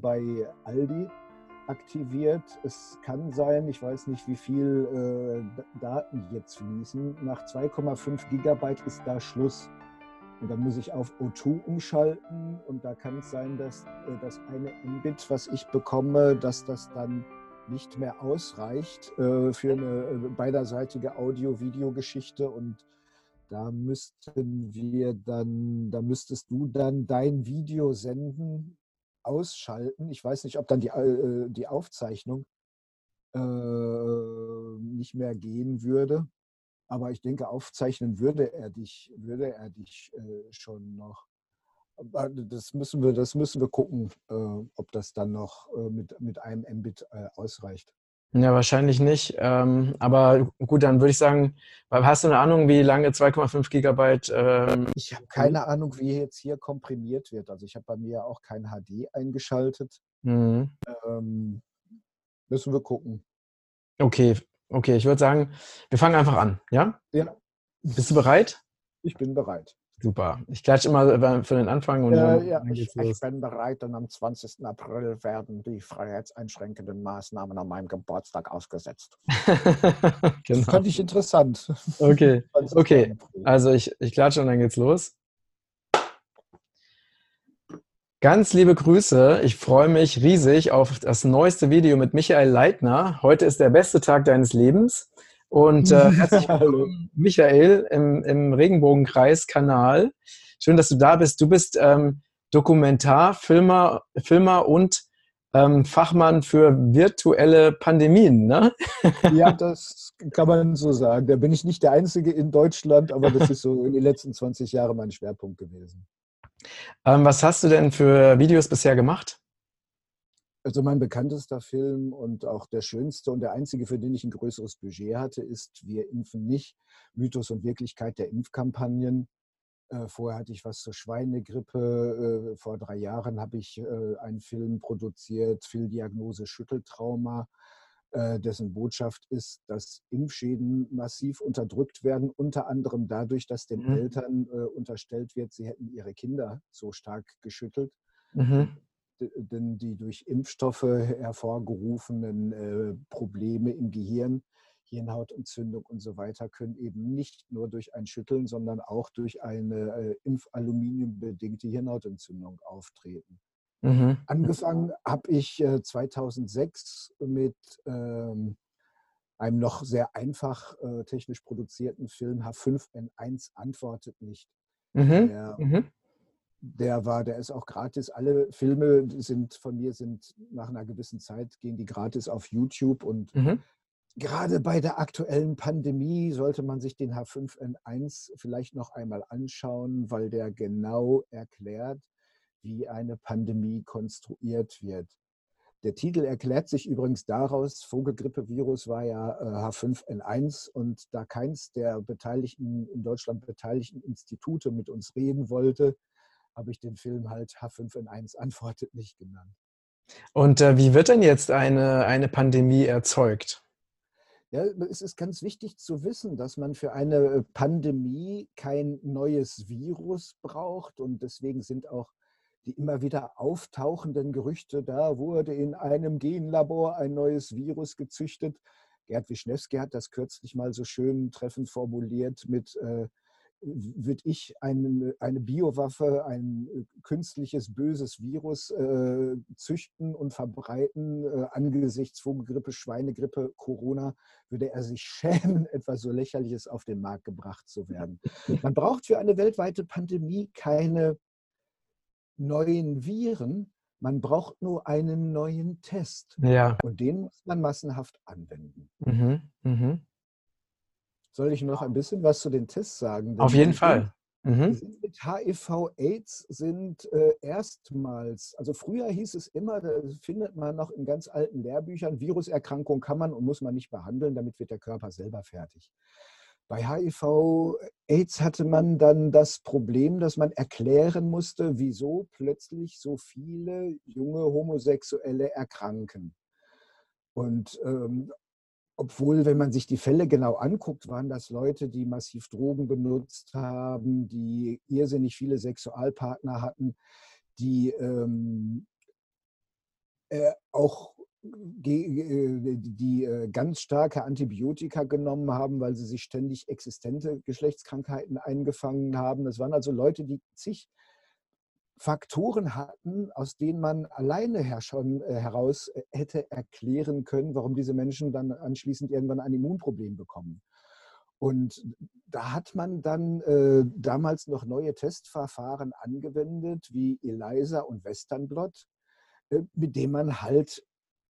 bei Aldi aktiviert. Es kann sein, ich weiß nicht, wie viel äh, Daten jetzt fließen. Nach 2,5 Gigabyte ist da Schluss. Und dann muss ich auf O2 umschalten und da kann es sein, dass äh, das eine Mbit, was ich bekomme, dass das dann nicht mehr ausreicht äh, für eine äh, beiderseitige Audio-Video-Geschichte und da müssten wir dann, da müsstest du dann dein Video senden, ausschalten. Ich weiß nicht, ob dann die, äh, die Aufzeichnung äh, nicht mehr gehen würde. Aber ich denke, aufzeichnen würde er dich, würde er dich äh, schon noch. Das müssen wir, das müssen wir gucken, äh, ob das dann noch äh, mit, mit einem Mbit äh, ausreicht. Ja, wahrscheinlich nicht. Ähm, aber gut, dann würde ich sagen, hast du eine Ahnung, wie lange 2,5 Gigabyte? Ähm, ich habe keine Ahnung, wie jetzt hier komprimiert wird. Also ich habe bei mir auch kein HD eingeschaltet. Mhm. Ähm, müssen wir gucken. Okay, Okay, ich würde sagen, wir fangen einfach an, ja? Ja. Bist du bereit? Ich bin bereit. Super. Ich klatsche immer für den Anfang und ja, dann, ja, ich, ich, bin bereit und am 20. April werden die freiheitseinschränkenden Maßnahmen an meinem Geburtstag ausgesetzt. genau. Das fand ich interessant. Okay, okay. Also ich, ich klatsche und dann geht's los. Ganz liebe Grüße. Ich freue mich riesig auf das neueste Video mit Michael Leitner. Heute ist der beste Tag deines Lebens. Und äh, herzlich willkommen, Michael, im, im Regenbogenkreis-Kanal. Schön, dass du da bist. Du bist ähm, Dokumentarfilmer Filmer und ähm, Fachmann für virtuelle Pandemien, ne? ja, das kann man so sagen. Da bin ich nicht der Einzige in Deutschland, aber das ist so in den letzten 20 Jahren mein Schwerpunkt gewesen. Ähm, was hast du denn für Videos bisher gemacht? Also mein bekanntester Film und auch der schönste und der einzige, für den ich ein größeres Budget hatte, ist Wir impfen nicht, Mythos und Wirklichkeit der Impfkampagnen. Äh, vorher hatte ich was zur Schweinegrippe. Äh, vor drei Jahren habe ich äh, einen Film produziert, Fehldiagnose Schütteltrauma. Dessen Botschaft ist, dass Impfschäden massiv unterdrückt werden, unter anderem dadurch, dass den mhm. Eltern unterstellt wird, sie hätten ihre Kinder so stark geschüttelt. Mhm. Denn die durch Impfstoffe hervorgerufenen äh, Probleme im Gehirn, Hirnhautentzündung und so weiter, können eben nicht nur durch ein Schütteln, sondern auch durch eine äh, impfaluminiumbedingte Hirnhautentzündung auftreten. Mhm. Angefangen habe ich äh, 2006 mit ähm, einem noch sehr einfach äh, technisch produzierten Film H5N1 antwortet nicht. Mhm. Der, mhm. Der, war, der ist auch gratis. Alle Filme sind von mir sind nach einer gewissen Zeit gehen die gratis auf YouTube und mhm. Gerade bei der aktuellen Pandemie sollte man sich den H5N1 vielleicht noch einmal anschauen, weil der genau erklärt, wie eine Pandemie konstruiert wird. Der Titel erklärt sich übrigens daraus, Vogelgrippevirus war ja H5N1 äh, und da keins der beteiligten, in Deutschland beteiligten Institute mit uns reden wollte, habe ich den Film halt H5N1 antwortet nicht genannt. Und äh, wie wird denn jetzt eine, eine Pandemie erzeugt? Ja, es ist ganz wichtig zu wissen, dass man für eine Pandemie kein neues Virus braucht und deswegen sind auch die immer wieder auftauchenden Gerüchte, da wurde in einem Genlabor ein neues Virus gezüchtet. Gerd Wischnewski hat das kürzlich mal so schön treffend formuliert mit, äh, würde ich eine, eine Biowaffe, ein äh, künstliches böses Virus äh, züchten und verbreiten äh, angesichts Vogelgrippe, Schweinegrippe, Corona, würde er sich schämen, etwas so Lächerliches auf den Markt gebracht zu werden. Man braucht für eine weltweite Pandemie keine neuen Viren. Man braucht nur einen neuen Test. Ja. Und den muss man massenhaft anwenden. Mhm. Mhm. Soll ich noch ein bisschen was zu den Tests sagen? Auf jeden Fall. Mhm. Mit HIV-Aids sind äh, erstmals, also früher hieß es immer, da findet man noch in ganz alten Lehrbüchern, Viruserkrankung kann man und muss man nicht behandeln, damit wird der Körper selber fertig. Bei HIV-Aids hatte man dann das Problem, dass man erklären musste, wieso plötzlich so viele junge Homosexuelle erkranken. Und ähm, obwohl, wenn man sich die Fälle genau anguckt, waren das Leute, die massiv Drogen benutzt haben, die irrsinnig viele Sexualpartner hatten, die ähm, äh, auch die äh, ganz starke Antibiotika genommen haben, weil sie sich ständig existente Geschlechtskrankheiten eingefangen haben. Das waren also Leute, die zig Faktoren hatten, aus denen man alleine her schon äh, heraus äh, hätte erklären können, warum diese Menschen dann anschließend irgendwann ein Immunproblem bekommen. Und da hat man dann äh, damals noch neue Testverfahren angewendet, wie ELISA und Western Blot, äh, mit denen man halt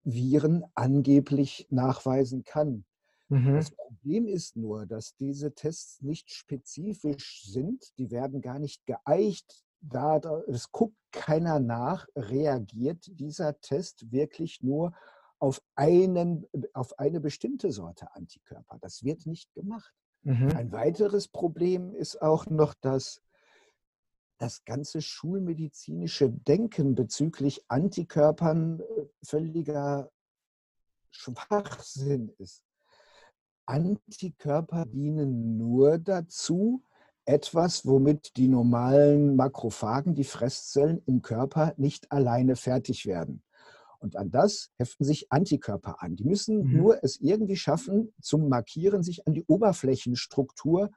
Viren angeblich nachweisen kann. Mhm. Das Problem ist nur, dass diese Tests nicht spezifisch sind. Die werden gar nicht geeicht. Da es guckt keiner nach, reagiert dieser Test wirklich nur auf, einen, auf eine bestimmte Sorte Antikörper. Das wird nicht gemacht. Mhm. Ein weiteres Problem ist auch noch, dass das ganze schulmedizinische Denken bezüglich Antikörpern äh, völliger Schwachsinn ist. Antikörper dienen nur dazu, etwas, womit die normalen Makrophagen, die Fresszellen im Körper nicht alleine fertig werden. Und an das heften sich Antikörper an. Die müssen mhm. nur es irgendwie schaffen, zum Markieren sich an die Oberflächenstruktur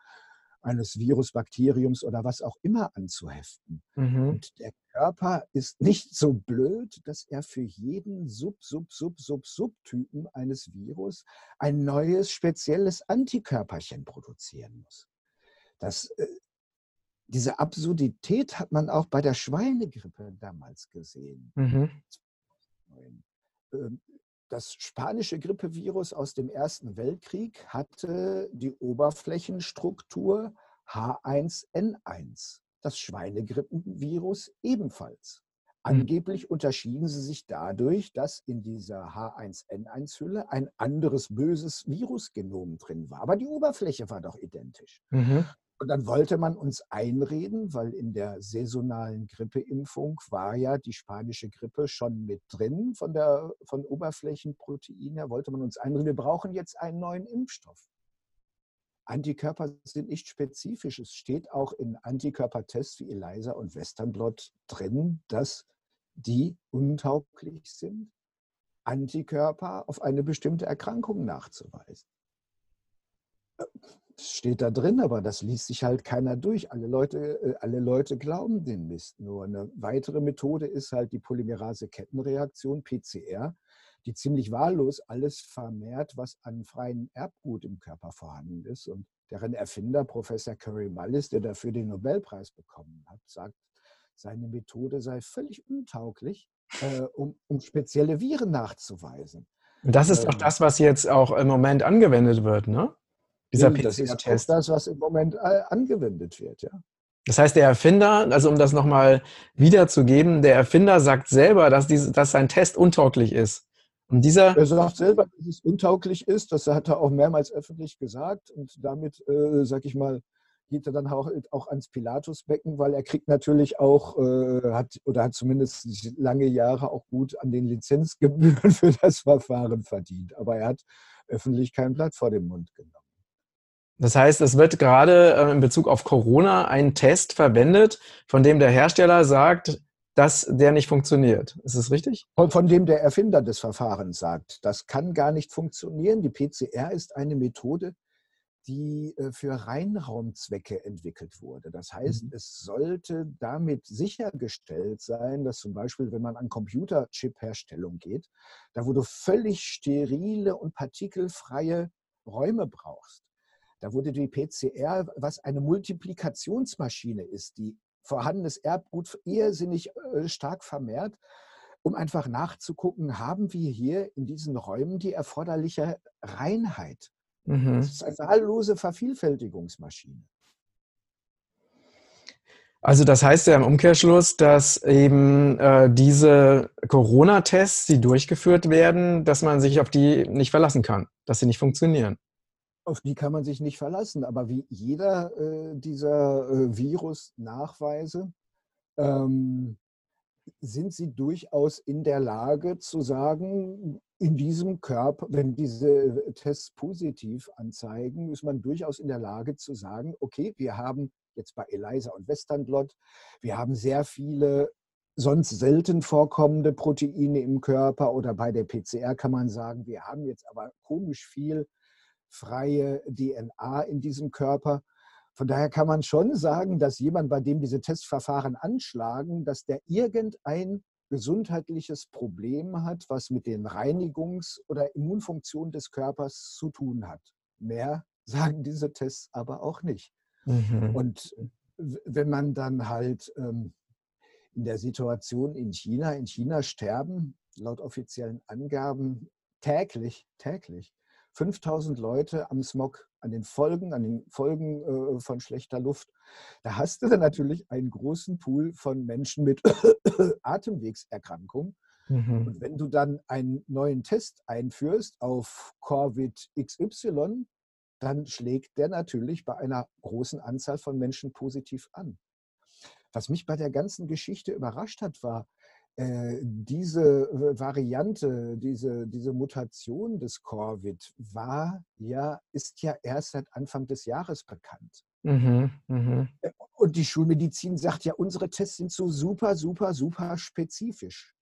eines Virus, Bakteriums oder was auch immer anzuheften. Mhm. Und der Körper ist nicht so blöd, dass er für jeden Sub, Sub, Sub, Sub, Subtypen eines Virus ein neues, spezielles Antikörperchen produzieren muss. Das, äh, diese Absurdität hat man auch bei der Schweinegrippe damals gesehen. Mhm. Ähm, das spanische Grippevirus aus dem Ersten Weltkrieg hatte die Oberflächenstruktur H1N1. Das Schweinegrippenvirus ebenfalls. Hm. Angeblich unterschieden sie sich dadurch, dass in dieser H1N1-Hülle ein anderes böses Virusgenom drin war. Aber die Oberfläche war doch identisch. Mhm. Und dann wollte man uns einreden, weil in der saisonalen Grippeimpfung war ja die spanische Grippe schon mit drin von der von Oberflächenprotein her, wollte man uns einreden, wir brauchen jetzt einen neuen Impfstoff. Antikörper sind nicht spezifisch. Es steht auch in Antikörpertests wie ELISA und Western Blot drin, dass die untauglich sind, Antikörper auf eine bestimmte Erkrankung nachzuweisen steht da drin, aber das liest sich halt keiner durch. Alle Leute, äh, alle Leute glauben den Mist. Nur eine weitere Methode ist halt die Polymerase-Kettenreaktion, PCR, die ziemlich wahllos alles vermehrt, was an freiem Erbgut im Körper vorhanden ist. Und deren Erfinder, Professor Curry Mullis, der dafür den Nobelpreis bekommen hat, sagt, seine Methode sei völlig untauglich, äh, um, um spezielle Viren nachzuweisen. Das ist ähm, auch das, was jetzt auch im Moment angewendet wird, ne? Dieser das ist auch das, was im Moment äh, angewendet wird, ja. Das heißt, der Erfinder, also um das nochmal wiederzugeben, der Erfinder sagt selber, dass, diese, dass sein Test untauglich ist. Und dieser er sagt selber, dass es untauglich ist. Das hat er auch mehrmals öffentlich gesagt. Und damit, äh, sag ich mal, geht er dann auch, auch ans Pilatusbecken, weil er kriegt natürlich auch, äh, hat oder hat zumindest lange Jahre auch gut an den Lizenzgebühren für das Verfahren verdient. Aber er hat öffentlich kein Blatt vor den Mund genommen. Das heißt, es wird gerade äh, in Bezug auf Corona ein Test verwendet, von dem der Hersteller sagt, dass der nicht funktioniert. Ist das richtig? Von, von dem der Erfinder des Verfahrens sagt, das kann gar nicht funktionieren. Die PCR ist eine Methode, die äh, für Reinraumzwecke entwickelt wurde. Das heißt, mhm. es sollte damit sichergestellt sein, dass zum Beispiel, wenn man an Computerchip-Herstellung geht, da wo du völlig sterile und partikelfreie Räume brauchst, da wurde die PCR, was eine Multiplikationsmaschine ist, die vorhandenes Erbgut irrsinnig äh, stark vermehrt, um einfach nachzugucken, haben wir hier in diesen Räumen die erforderliche Reinheit. Mhm. Das ist eine wahllose Vervielfältigungsmaschine. Also das heißt ja im Umkehrschluss, dass eben äh, diese Corona-Tests, die durchgeführt werden, dass man sich auf die nicht verlassen kann, dass sie nicht funktionieren auf die kann man sich nicht verlassen. Aber wie jeder äh, dieser äh, Virus-Nachweise ähm, sind sie durchaus in der Lage zu sagen, in diesem Körper, wenn diese Tests positiv anzeigen, ist man durchaus in der Lage zu sagen, okay, wir haben jetzt bei ELISA und Western Blot, wir haben sehr viele sonst selten vorkommende Proteine im Körper oder bei der PCR kann man sagen, wir haben jetzt aber komisch viel freie DNA in diesem Körper. Von daher kann man schon sagen, dass jemand, bei dem diese Testverfahren anschlagen, dass der irgendein gesundheitliches Problem hat, was mit den Reinigungs- oder Immunfunktionen des Körpers zu tun hat. Mehr sagen diese Tests aber auch nicht. Mhm. Und wenn man dann halt ähm, in der Situation in China, in China sterben laut offiziellen Angaben täglich, täglich 5000 Leute am Smog, an den Folgen, an den Folgen äh, von schlechter Luft. Da hast du dann natürlich einen großen Pool von Menschen mit Atemwegserkrankungen. Mhm. Und wenn du dann einen neuen Test einführst auf Covid XY, dann schlägt der natürlich bei einer großen Anzahl von Menschen positiv an. Was mich bei der ganzen Geschichte überrascht hat, war, diese äh, Variante, diese, diese Mutation des Corvid war ja, ist ja erst seit Anfang des Jahres bekannt. Mhm, mh. Äh, und die Schulmedizin sagt ja, unsere Tests sind so super, super, super spezifisch.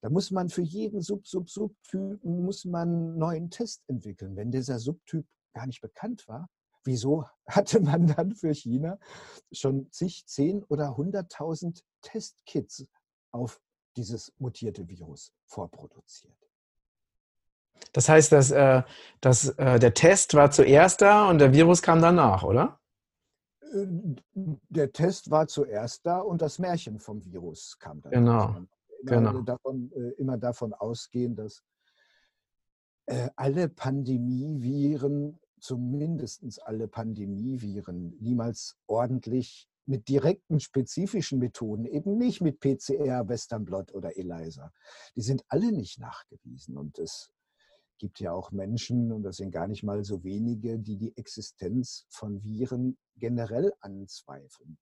Da muss man für jeden Sub, Sub, Subtypen muss man einen neuen Test entwickeln. Wenn dieser Subtyp gar nicht bekannt war, wieso hatte man dann für China schon zig, zehn oder hunderttausend Testkits auf dieses mutierte Virus vorproduziert. Das heißt, dass, äh, dass äh, der Test war zuerst da und der Virus kam danach, oder? Äh, der Test war zuerst da und das Märchen vom Virus kam dann. Genau. Immer, genau. Davon, äh, immer davon ausgehen, dass äh, alle Pandemieviren, zumindest alle Pandemieviren, niemals ordentlich mit direkten spezifischen Methoden, eben nicht mit PCR, Western Blot oder ELISA. Die sind alle nicht nachgewiesen und es gibt ja auch Menschen, und das sind gar nicht mal so wenige, die die Existenz von Viren generell anzweifeln.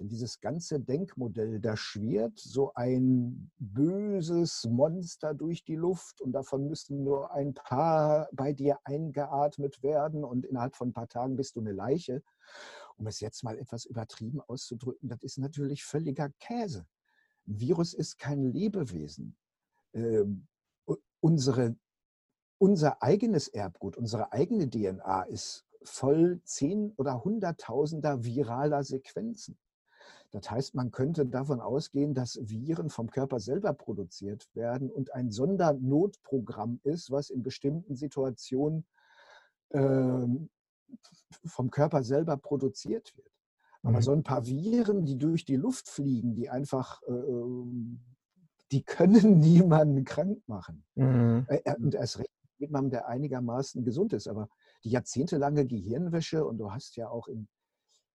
Denn dieses ganze Denkmodell, da schwirrt so ein böses Monster durch die Luft und davon müssen nur ein paar bei dir eingeatmet werden und innerhalb von ein paar Tagen bist du eine Leiche um es jetzt mal etwas übertrieben auszudrücken, das ist natürlich völliger Käse. Ein Virus ist kein Lebewesen. Ähm, unsere, unser eigenes Erbgut, unsere eigene DNA ist voll zehn oder hunderttausender viraler Sequenzen. Das heißt, man könnte davon ausgehen, dass Viren vom Körper selber produziert werden und ein Sondernotprogramm ist, was in bestimmten Situationen ähm, vom Körper selber produziert wird. Aber mhm. so ein paar Viren, die durch die Luft fliegen, die einfach, äh, ähm, die können niemanden krank machen. Mhm. Äh, und erst recht jemandem, der einigermaßen gesund ist. Aber die jahrzehntelange Gehirnwäsche, und du hast ja auch in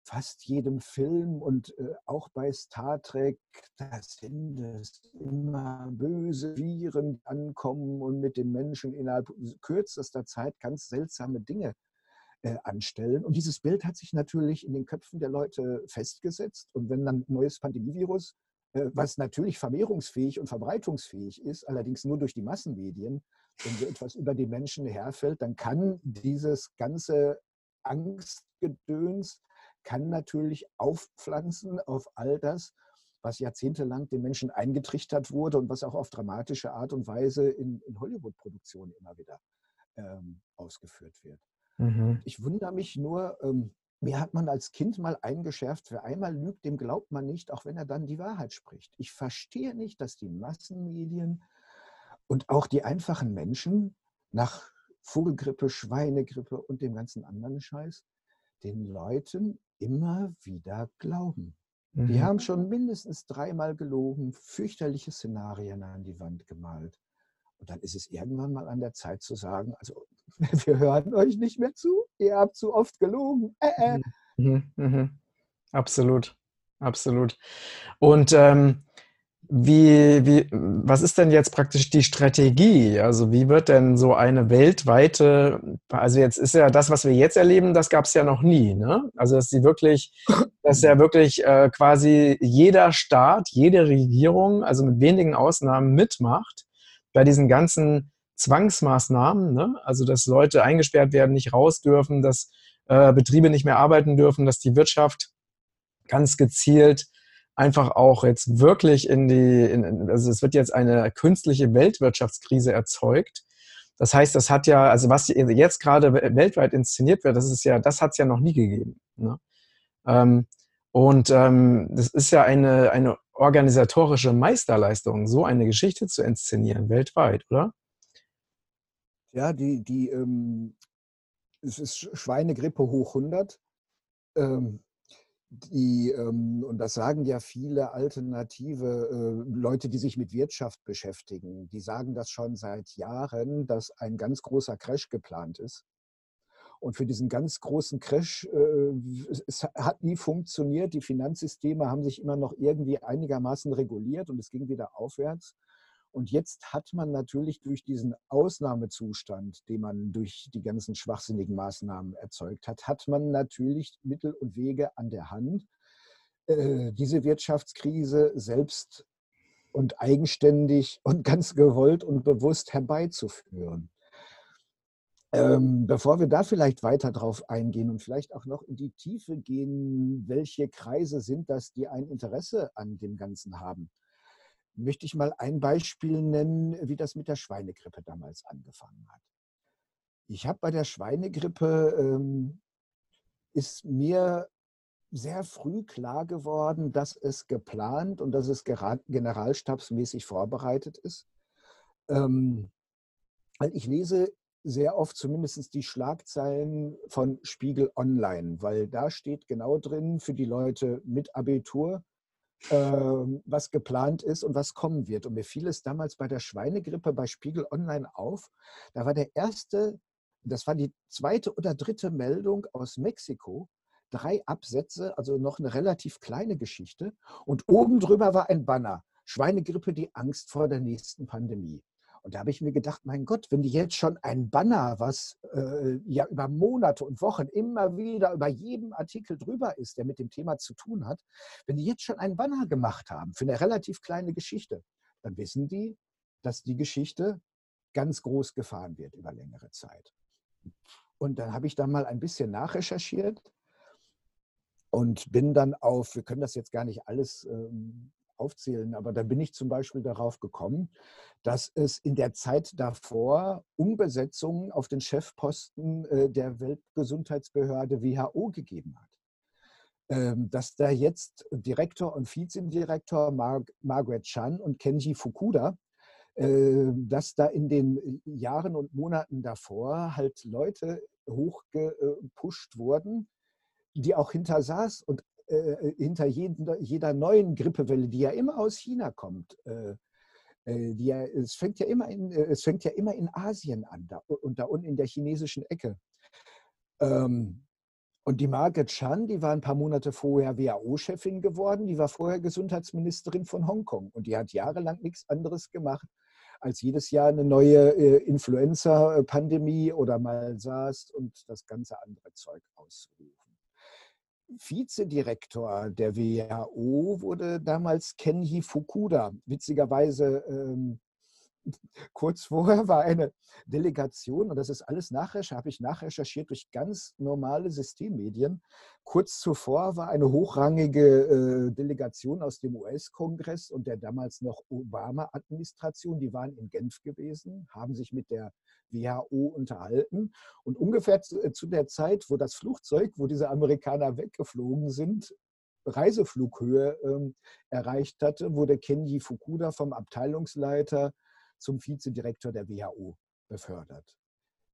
fast jedem Film und äh, auch bei Star Trek, da sind es immer böse Viren, die ankommen und mit den Menschen innerhalb kürzester Zeit ganz seltsame Dinge äh, anstellen. Und dieses Bild hat sich natürlich in den Köpfen der Leute festgesetzt. Und wenn dann ein neues Pandemievirus, äh, was natürlich vermehrungsfähig und verbreitungsfähig ist, allerdings nur durch die Massenmedien, wenn so etwas über die Menschen herfällt, dann kann dieses ganze Angstgedöns kann natürlich aufpflanzen auf all das, was jahrzehntelang den Menschen eingetrichtert wurde und was auch auf dramatische Art und Weise in, in Hollywood-Produktionen immer wieder ähm, ausgeführt wird. Mhm. Ich wundere mich nur, ähm, mir hat man als Kind mal eingeschärft, wer einmal lügt, dem glaubt man nicht, auch wenn er dann die Wahrheit spricht. Ich verstehe nicht, dass die Massenmedien und auch die einfachen Menschen nach Vogelgrippe, Schweinegrippe und dem ganzen anderen Scheiß den Leuten immer wieder glauben. Mhm. Die haben schon mindestens dreimal gelogen, fürchterliche Szenarien an die Wand gemalt. Und dann ist es irgendwann mal an der Zeit zu sagen, also wir hören euch nicht mehr zu, ihr habt zu oft gelogen. Äh, äh. Mhm, mhm. Absolut, absolut. Und ähm, wie, wie, was ist denn jetzt praktisch die Strategie? Also wie wird denn so eine weltweite, also jetzt ist ja das, was wir jetzt erleben, das gab es ja noch nie. Ne? Also dass sie wirklich, dass ja wirklich äh, quasi jeder Staat, jede Regierung, also mit wenigen Ausnahmen mitmacht bei diesen ganzen Zwangsmaßnahmen, ne? also dass Leute eingesperrt werden, nicht raus dürfen, dass äh, Betriebe nicht mehr arbeiten dürfen, dass die Wirtschaft ganz gezielt einfach auch jetzt wirklich in die, in, also es wird jetzt eine künstliche Weltwirtschaftskrise erzeugt. Das heißt, das hat ja, also was jetzt gerade weltweit inszeniert wird, das ist ja, das hat es ja noch nie gegeben. Ne? Ähm, und ähm, das ist ja eine, eine organisatorische Meisterleistung, so eine Geschichte zu inszenieren, weltweit, oder? Ja, die, die, ähm, es ist Schweinegrippe hoch 100. Ähm, die, ähm, und das sagen ja viele alternative äh, Leute, die sich mit Wirtschaft beschäftigen, die sagen das schon seit Jahren, dass ein ganz großer Crash geplant ist. Und für diesen ganz großen Crash, äh, es hat nie funktioniert. Die Finanzsysteme haben sich immer noch irgendwie einigermaßen reguliert und es ging wieder aufwärts. Und jetzt hat man natürlich durch diesen Ausnahmezustand, den man durch die ganzen schwachsinnigen Maßnahmen erzeugt hat, hat man natürlich Mittel und Wege an der Hand, äh, diese Wirtschaftskrise selbst und eigenständig und ganz gewollt und bewusst herbeizuführen. Ähm, bevor wir da vielleicht weiter drauf eingehen und vielleicht auch noch in die Tiefe gehen, welche Kreise sind das, die ein Interesse an dem Ganzen haben, möchte ich mal ein Beispiel nennen, wie das mit der Schweinegrippe damals angefangen hat. Ich habe bei der Schweinegrippe, ähm, ist mir sehr früh klar geworden, dass es geplant und dass es generalstabsmäßig vorbereitet ist. Ähm, ich lese sehr oft zumindest die Schlagzeilen von Spiegel Online, weil da steht genau drin für die Leute mit Abitur, ähm, was geplant ist und was kommen wird. Und mir fiel es damals bei der Schweinegrippe bei Spiegel Online auf. Da war der erste, das war die zweite oder dritte Meldung aus Mexiko. Drei Absätze, also noch eine relativ kleine Geschichte. Und oben drüber war ein Banner. Schweinegrippe, die Angst vor der nächsten Pandemie. Und da habe ich mir gedacht, mein Gott, wenn die jetzt schon ein Banner, was äh, ja über Monate und Wochen immer wieder über jedem Artikel drüber ist, der mit dem Thema zu tun hat, wenn die jetzt schon ein Banner gemacht haben für eine relativ kleine Geschichte, dann wissen die, dass die Geschichte ganz groß gefahren wird über längere Zeit. Und dann habe ich da mal ein bisschen nachrecherchiert und bin dann auf, wir können das jetzt gar nicht alles ähm, aufzählen, aber da bin ich zum Beispiel darauf gekommen, dass es in der Zeit davor Umbesetzungen auf den Chefposten äh, der Weltgesundheitsbehörde WHO gegeben hat. Ähm, dass da jetzt Direktor und Vizedirektor Margaret Chan und Kenji Fukuda, äh, dass da in den Jahren und Monaten davor halt Leute hochgepusht wurden, die auch hinter SARS und hinter jeder, jeder neuen Grippewelle, die ja immer aus China kommt, äh, äh, ja, es, fängt ja immer in, es fängt ja immer in Asien an da, und da unten in der chinesischen Ecke. Ähm, und die Margaret Chan, die war ein paar Monate vorher WHO-Chefin geworden, die war vorher Gesundheitsministerin von Hongkong und die hat jahrelang nichts anderes gemacht, als jedes Jahr eine neue Influenza-Pandemie oder mal SARS und das ganze andere Zeug auszurufen. Vizedirektor der WHO wurde damals Kenji Fukuda. Witzigerweise ähm, kurz vorher war eine Delegation, und das ist alles nachrecherchiert, habe ich nachrecherchiert durch ganz normale Systemmedien. Kurz zuvor war eine hochrangige äh, Delegation aus dem US-Kongress und der damals noch Obama-Administration, die waren in Genf gewesen, haben sich mit der WHO unterhalten. Und ungefähr zu, äh, zu der Zeit, wo das Flugzeug, wo diese Amerikaner weggeflogen sind, Reiseflughöhe ähm, erreicht hatte, wurde Kenji Fukuda vom Abteilungsleiter zum Vizedirektor der WHO befördert.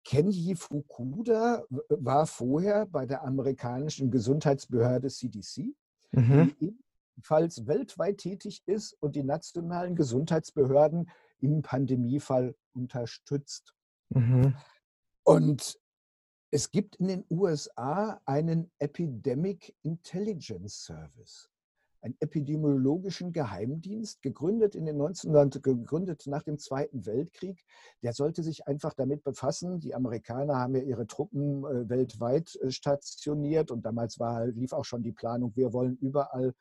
Kenji Fukuda war vorher bei der amerikanischen Gesundheitsbehörde CDC, mhm. die ebenfalls weltweit tätig ist und die nationalen Gesundheitsbehörden im Pandemiefall unterstützt. Mhm. Und es gibt in den USA einen Epidemic Intelligence Service einen epidemiologischen Geheimdienst, gegründet in den 1900, gegründet nach dem Zweiten Weltkrieg. Der sollte sich einfach damit befassen. Die Amerikaner haben ja ihre Truppen äh, weltweit äh, stationiert und damals war, lief auch schon die Planung, wir wollen überall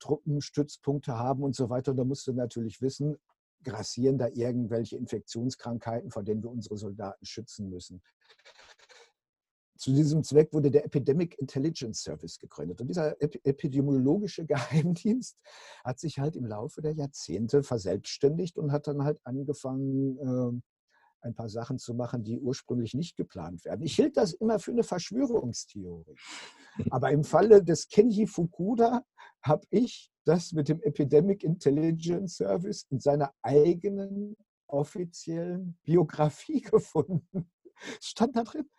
Truppenstützpunkte haben und so weiter. Und da musste natürlich wissen, grassieren da irgendwelche Infektionskrankheiten, vor denen wir unsere Soldaten schützen müssen Zu diesem Zweck wurde der Epidemic Intelligence Service gegründet. Und dieser epidemiologische Geheimdienst hat sich halt im Laufe der Jahrzehnte verselbstständigt und hat dann halt angefangen, ähm, ein paar Sachen zu machen, die ursprünglich nicht geplant werden. Ich hielt das immer für eine Verschwörungstheorie. Aber im Falle des Kenji Fukuda habe ich das mit dem Epidemic Intelligence Service in seiner eigenen offiziellen Biografie gefunden. Stand da drin.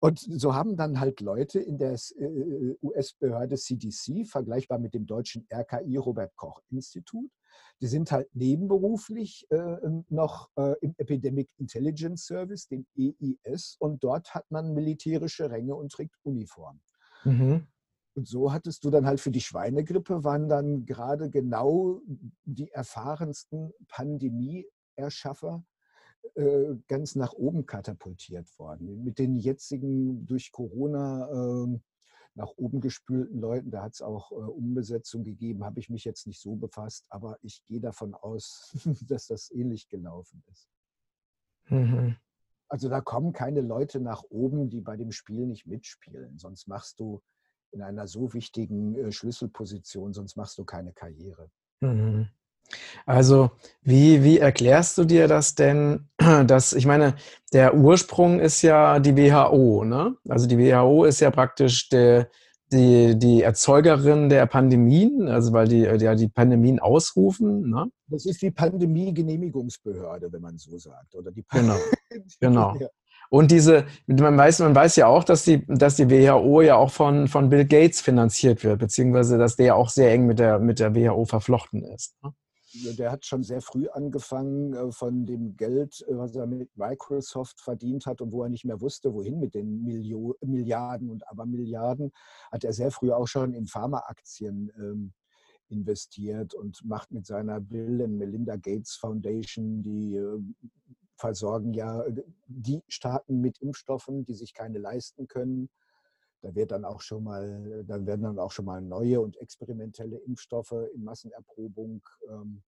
Und so haben dann halt Leute in der äh, US-Behörde CDC, vergleichbar mit dem deutschen RKI Robert Koch Institut, die sind halt nebenberuflich äh, noch äh, im Epidemic Intelligence Service, dem EIS, und dort hat man militärische Ränge und trägt Uniform. Mhm. Und so hattest du dann halt für die Schweinegrippe, waren dann gerade genau die erfahrensten Pandemie-Erschaffer äh, ganz nach oben katapultiert worden. Mit den jetzigen durch Corona ähm, nach oben gespülten Leuten, da hat es auch äh, Umbesetzung gegeben, habe ich mich jetzt nicht so befasst, aber ich gehe davon aus, dass das ähnlich gelaufen ist. Mhm. Also da kommen keine Leute nach oben, die bei dem Spiel nicht mitspielen. Sonst machst du in einer so wichtigen äh, Schlüsselposition, sonst machst du keine Karriere. Mhm. Also, wie, wie erklärst du dir das denn, dass, ich meine, der Ursprung ist ja die WHO, ne? Also die WHO ist ja praktisch der, die, die Erzeugerin der Pandemien, also weil die ja die Pandemien ausrufen. Ne? Das ist die Pandemie-Genehmigungsbehörde, wenn man so sagt. Oder die genau. genau. Und diese, man weiß, man weiß ja auch, dass die, dass die WHO ja auch von, von Bill Gates finanziert wird, beziehungsweise dass der auch sehr eng mit der, mit der WHO verflochten ist. Ne? Der hat schon sehr früh angefangen äh, von dem Geld, äh, was er mit Microsoft verdient hat und wo er nicht mehr wusste, wohin mit den Millionen, Milliarden und Abermilliarden, hat er sehr früh auch schon in Pharmaaktien ähm, investiert und macht mit seiner Bill and Melinda Gates Foundation, die äh, versorgen ja die Staaten mit Impfstoffen, die sich keine leisten können. Da wird dann auch schon mal, dann werden dann auch schon mal neue und experimentelle Impfstoffe in Massenerprobung ähm,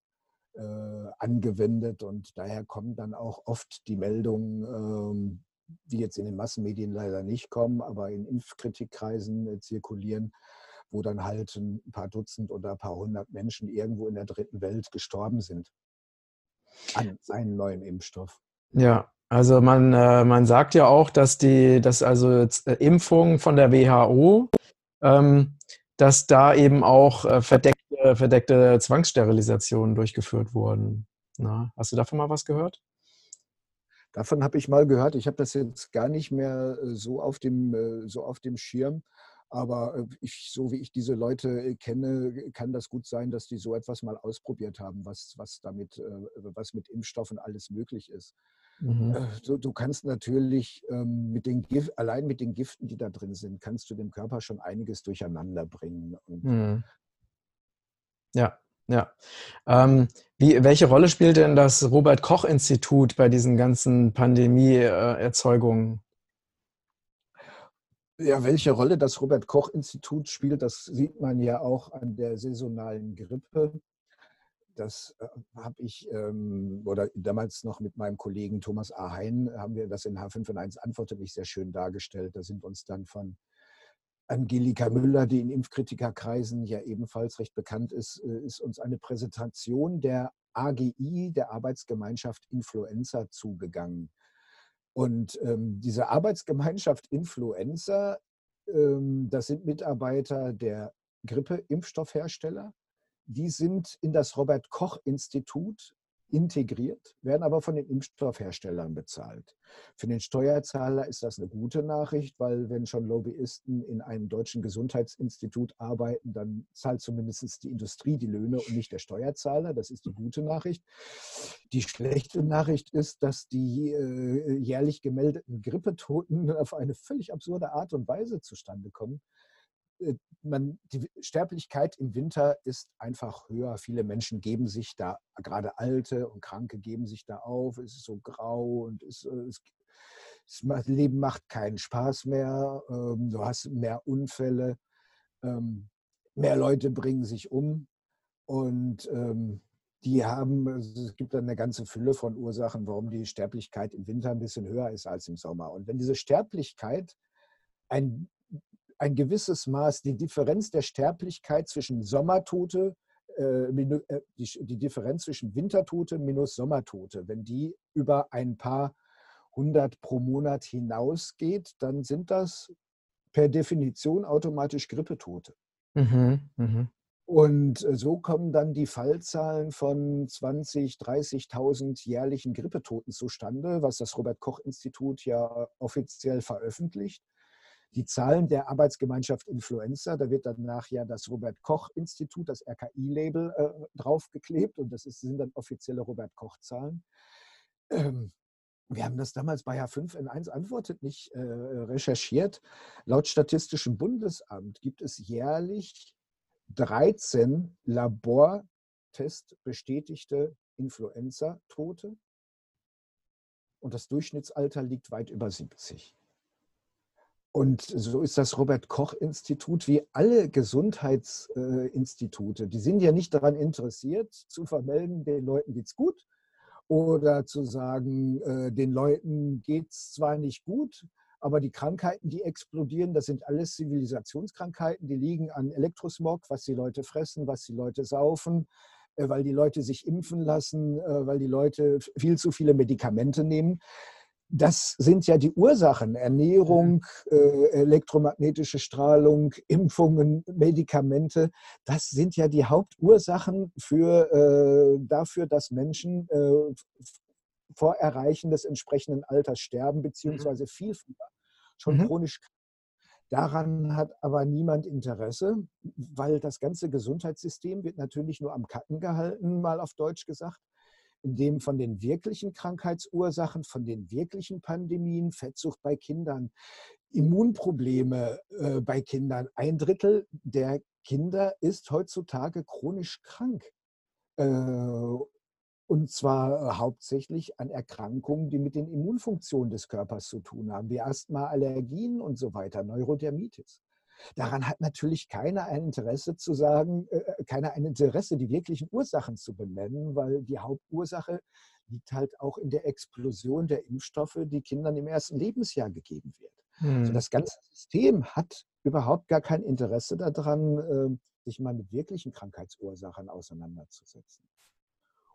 äh, angewendet und daher kommen dann auch oft die Meldungen, ähm, die jetzt in den Massenmedien leider nicht kommen, aber in Impfkritikkreisen äh, zirkulieren, wo dann halt ein paar Dutzend oder ein paar hundert Menschen irgendwo in der dritten Welt gestorben sind an einem neuen Impfstoff. Ja, also man, äh, man sagt ja auch, dass die, dass also äh, Impfungen von der WHO, ähm, dass da eben auch äh, verdeckte, verdeckte Zwangssterilisationen durchgeführt wurden. Na, hast du davon mal was gehört? Davon habe ich mal gehört. Ich habe das jetzt gar nicht mehr äh, so auf dem, äh, so auf dem Schirm. Aber ich, so wie ich diese Leute kenne, kann das gut sein, dass die so etwas mal ausprobiert haben, was, was damit, was mit Impfstoffen alles möglich ist. Mhm. Du, du, kannst natürlich ähm, mit den Gift, allein mit den Giften, die da drin sind, kannst du dem Körper schon einiges durcheinander bringen. Mhm. Ja, ja. Ähm, wie, welche Rolle spielt denn das Robert Koch Institut bei diesen ganzen Pandemie-Erzeugungen? Ja, welche Rolle das Robert Koch Institut spielt, das sieht man ja auch an der saisonalen Grippe das äh, habe ich, ähm, oder damals noch mit meinem Kollegen Thomas A. Hein, haben wir das in H5 und 1 Antwortet nicht sehr schön dargestellt. Da sind uns dann von Angelika Müller, die in Impfkritikerkreisen ja ebenfalls recht bekannt ist, äh, ist uns eine Präsentation der AGI, der Arbeitsgemeinschaft Influenza, zugegangen. Und ähm, diese Arbeitsgemeinschaft Influenza, ähm, das sind Mitarbeiter der Grippe-Impfstoffhersteller, die sind in das Robert Koch Institut integriert, werden aber von den Impfstoffherstellern bezahlt. Für den Steuerzahler ist das eine gute Nachricht, weil wenn schon Lobbyisten in einem deutschen Gesundheitsinstitut arbeiten, dann zahlt zumindest die Industrie die Löhne und nicht der Steuerzahler. Das ist die gute Nachricht. Die schlechte Nachricht ist, dass die äh, jährlich gemeldeten Grippetoten auf eine völlig absurde Art und Weise zustande kommen. Äh, man, die Sterblichkeit im Winter ist einfach höher. Viele Menschen geben sich da, gerade Alte und Kranke geben sich da auf. Es ist so grau und es, äh, es, das Leben macht keinen Spaß mehr. Ähm, du hast mehr Unfälle. Ähm, mehr Leute bringen sich um. Und ähm, die haben, es gibt dann eine ganze Fülle von Ursachen, warum die Sterblichkeit im Winter ein bisschen höher ist als im Sommer. Und wenn diese Sterblichkeit ein, ein gewisses Maß, die Differenz der Sterblichkeit zwischen Sommertote, äh, äh, die, die Differenz zwischen Wintertote minus Sommertote, wenn die über ein paar hundert pro Monat hinausgeht, dann sind das per Definition automatisch Grippetote. Mhm, mh. Und äh, so kommen dann die Fallzahlen von 20, 30.000 jährlichen Grippetoten zustande, was das Robert Koch Institut ja offiziell veröffentlicht. Die Zahlen der Arbeitsgemeinschaft Influenza, da wird danach ja das Robert Koch Institut, das RKI-Label äh, draufgeklebt und das ist, sind dann offizielle Robert Koch-Zahlen. Ähm, wir haben das damals bei H5 in 1 antwortet nicht äh, recherchiert. Laut Statistischem Bundesamt gibt es jährlich 13 Labortest bestätigte Influenza-Tote und das Durchschnittsalter liegt weit über 70. Und so ist das Robert Koch Institut wie alle Gesundheitsinstitute. Die sind ja nicht daran interessiert, zu vermelden, den Leuten geht's gut oder zu sagen, äh, den Leuten geht's zwar nicht gut, aber die Krankheiten, die explodieren, das sind alles Zivilisationskrankheiten, die liegen an Elektrosmog, was die Leute fressen, was die Leute saufen, äh, weil die Leute sich impfen lassen, äh, weil die Leute viel zu viele Medikamente nehmen. Das sind ja die Ursachen, Ernährung, äh, elektromagnetische Strahlung, Impfungen, Medikamente. Das sind ja die Hauptursachen für, dafür, dass Menschen vor Erreichen des entsprechenden Alters sterben, mhm. beziehungsweise viel früher schon mhm. chronisch Daran hat aber niemand Interesse, weil das ganze Gesundheitssystem wird natürlich nur am Kacken gehalten, mal auf Deutsch gesagt, indem von den wirklichen Krankheitsursachen, von den wirklichen Pandemien, Fettsucht bei Kindern, Immunprobleme äh, bei Kindern, ein Drittel der Kinder ist heutzutage chronisch krank. Äh, und zwar äh, hauptsächlich an Erkrankungen, die mit den Immunfunktionen des Körpers zu tun haben, wie Asthma, Allergien und so weiter, Neurodermitis. Daran hat natürlich keiner ein Interesse zu sagen, äh, äh, keiner ein Interesse, die wirklichen Ursachen zu benennen, weil die Hauptursache liegt halt auch in der Explosion der Impfstoffe, die Kindern im ersten Lebensjahr gegeben wird. Hm. Also das ganze System hat überhaupt gar kein Interesse daran, äh, sich mal mit wirklichen Krankheitsursachen auseinanderzusetzen.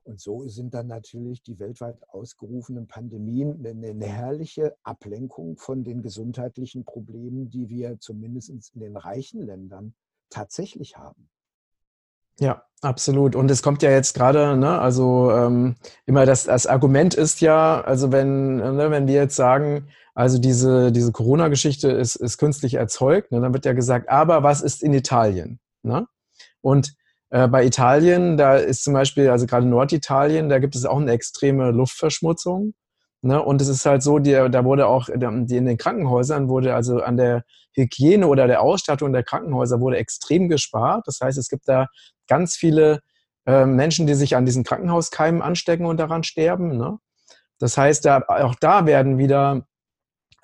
Und so sind dann natürlich die weltweit ausgerufenen Pandemien eine herrliche Ablenkung von den gesundheitlichen Problemen, die wir zumindest in den reichen Ländern tatsächlich haben. Ja, absolut. Und es kommt ja jetzt gerade, ne, also ähm, immer das, das Argument ist ja, also wenn, ne, wenn wir jetzt sagen, also diese, diese Corona-Geschichte ist, ist künstlich erzeugt, ne, dann wird ja gesagt, aber was ist in Italien? Ne? Und äh, bei Italien, da ist zum Beispiel, also gerade Norditalien, da gibt es auch eine extreme Luftverschmutzung. Ne? Und es ist halt so, die, da wurde auch die in den Krankenhäusern wurde also an der Hygiene oder der Ausstattung der Krankenhäuser wurde extrem gespart. Das heißt, es gibt da ganz viele äh, Menschen, die sich an diesen Krankenhauskeimen anstecken und daran sterben. Ne? Das heißt, da, auch da werden wieder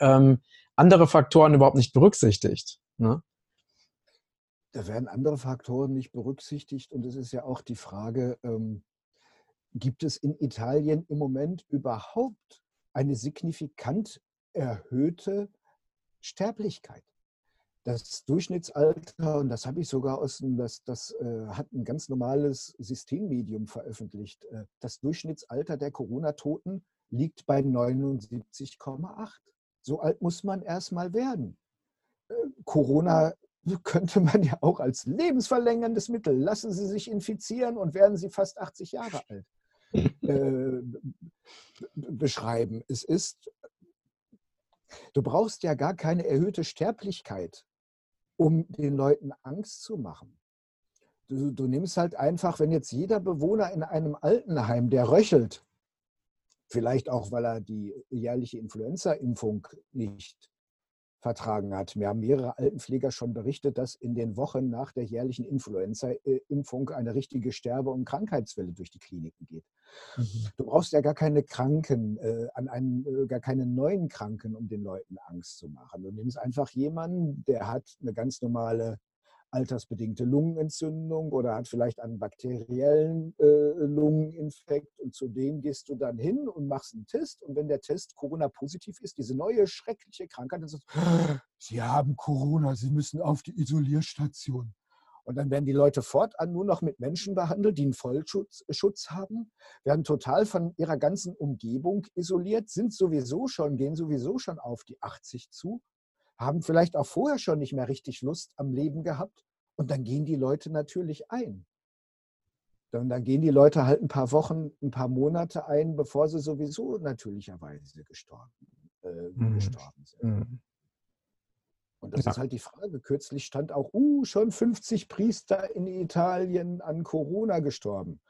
ähm, andere Faktoren überhaupt nicht berücksichtigt. Ne? Da werden andere Faktoren nicht berücksichtigt und es ist ja auch die Frage, ähm, gibt es in Italien im Moment überhaupt eine signifikant erhöhte Sterblichkeit? Das Durchschnittsalter, und das habe ich sogar aus dem, das, das äh, hat ein ganz normales Systemmedium veröffentlicht, äh, das Durchschnittsalter der Corona-Toten liegt bei 79,8. So alt muss man erstmal werden. Äh, Corona könnte man ja auch als lebensverlängerndes Mittel, lassen Sie sich infizieren und werden Sie fast 80 Jahre alt, äh, beschreiben. Es ist, du brauchst ja gar keine erhöhte Sterblichkeit, um den Leuten Angst zu machen. Du, du nimmst halt einfach, wenn jetzt jeder Bewohner in einem Altenheim, der röchelt, vielleicht auch, weil er die jährliche Influenza-Impfung nicht vertragen hat. Mir haben mehrere Altenpfleger schon berichtet, dass in den Wochen nach der jährlichen Influenza-Impfung eine richtige Sterbe- und Krankheitswelle durch die Kliniken geht. Mhm. Du brauchst ja gar keine Kranken, äh, an einen, äh, gar keine neuen Kranken, um den Leuten Angst zu machen. Du nimmst einfach jemanden, der hat eine ganz normale altersbedingte Lungenentzündung oder hat vielleicht einen bakteriellen äh, Lungeninfekt und zu dem gehst du dann hin und machst einen Test und wenn der Test Corona-positiv ist, diese neue schreckliche Krankheit, dann sagst du, Sie haben Corona, Sie müssen auf die Isolierstation. Und dann werden die Leute fortan nur noch mit Menschen behandelt, die einen Vollschutz Schutz haben, werden total von ihrer ganzen Umgebung isoliert, sind sowieso schon, gehen sowieso schon auf die 80 zu, haben vielleicht auch vorher schon nicht mehr richtig Lust am Leben gehabt. Und dann gehen die Leute natürlich ein. Dann, dann gehen die Leute halt ein paar Wochen, ein paar Monate ein, bevor sie sowieso natürlicherweise gestorben, äh, mhm. gestorben sind. Mhm. Und das ja. ist halt die Frage. Kürzlich stand auch, uh, schon 50 Priester in Italien an Corona gestorben.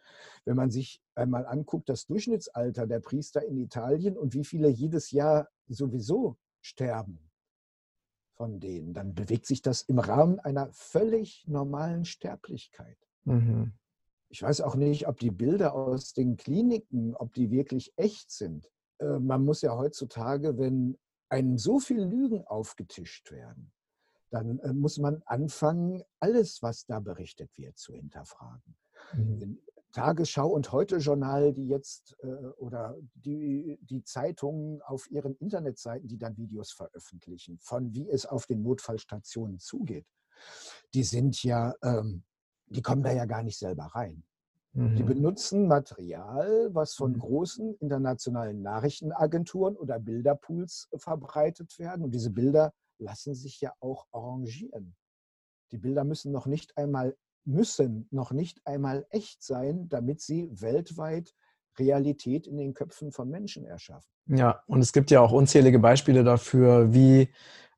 Wenn man sich einmal anguckt, das Durchschnittsalter der Priester in Italien und wie viele jedes Jahr sowieso sterben von denen, dann bewegt sich das im Rahmen einer völlig normalen Sterblichkeit. Mhm. Ich weiß auch nicht, ob die Bilder aus den Kliniken, ob die wirklich echt sind. Äh, man muss ja heutzutage, wenn einem so viel Lügen aufgetischt werden, dann äh, muss man anfangen, alles, was da berichtet wird, zu hinterfragen. Mhm. Tagesschau und Heute-Journal, die jetzt äh, oder die, die Zeitungen auf ihren Internetseiten, die dann Videos veröffentlichen, von wie es auf den Notfallstationen zugeht, die sind ja, ähm, die kommen da ja gar nicht selber rein. Die mhm. benutzen Material, was von mhm. großen internationalen Nachrichtenagenturen oder Bilderpools verbreitet werden. Und diese Bilder lassen sich ja auch arrangieren. Die Bilder müssen noch nicht einmal müssen noch nicht einmal echt sein, damit sie weltweit Realität in den Köpfen von Menschen erschaffen. Ja, und es gibt ja auch unzählige Beispiele dafür, wie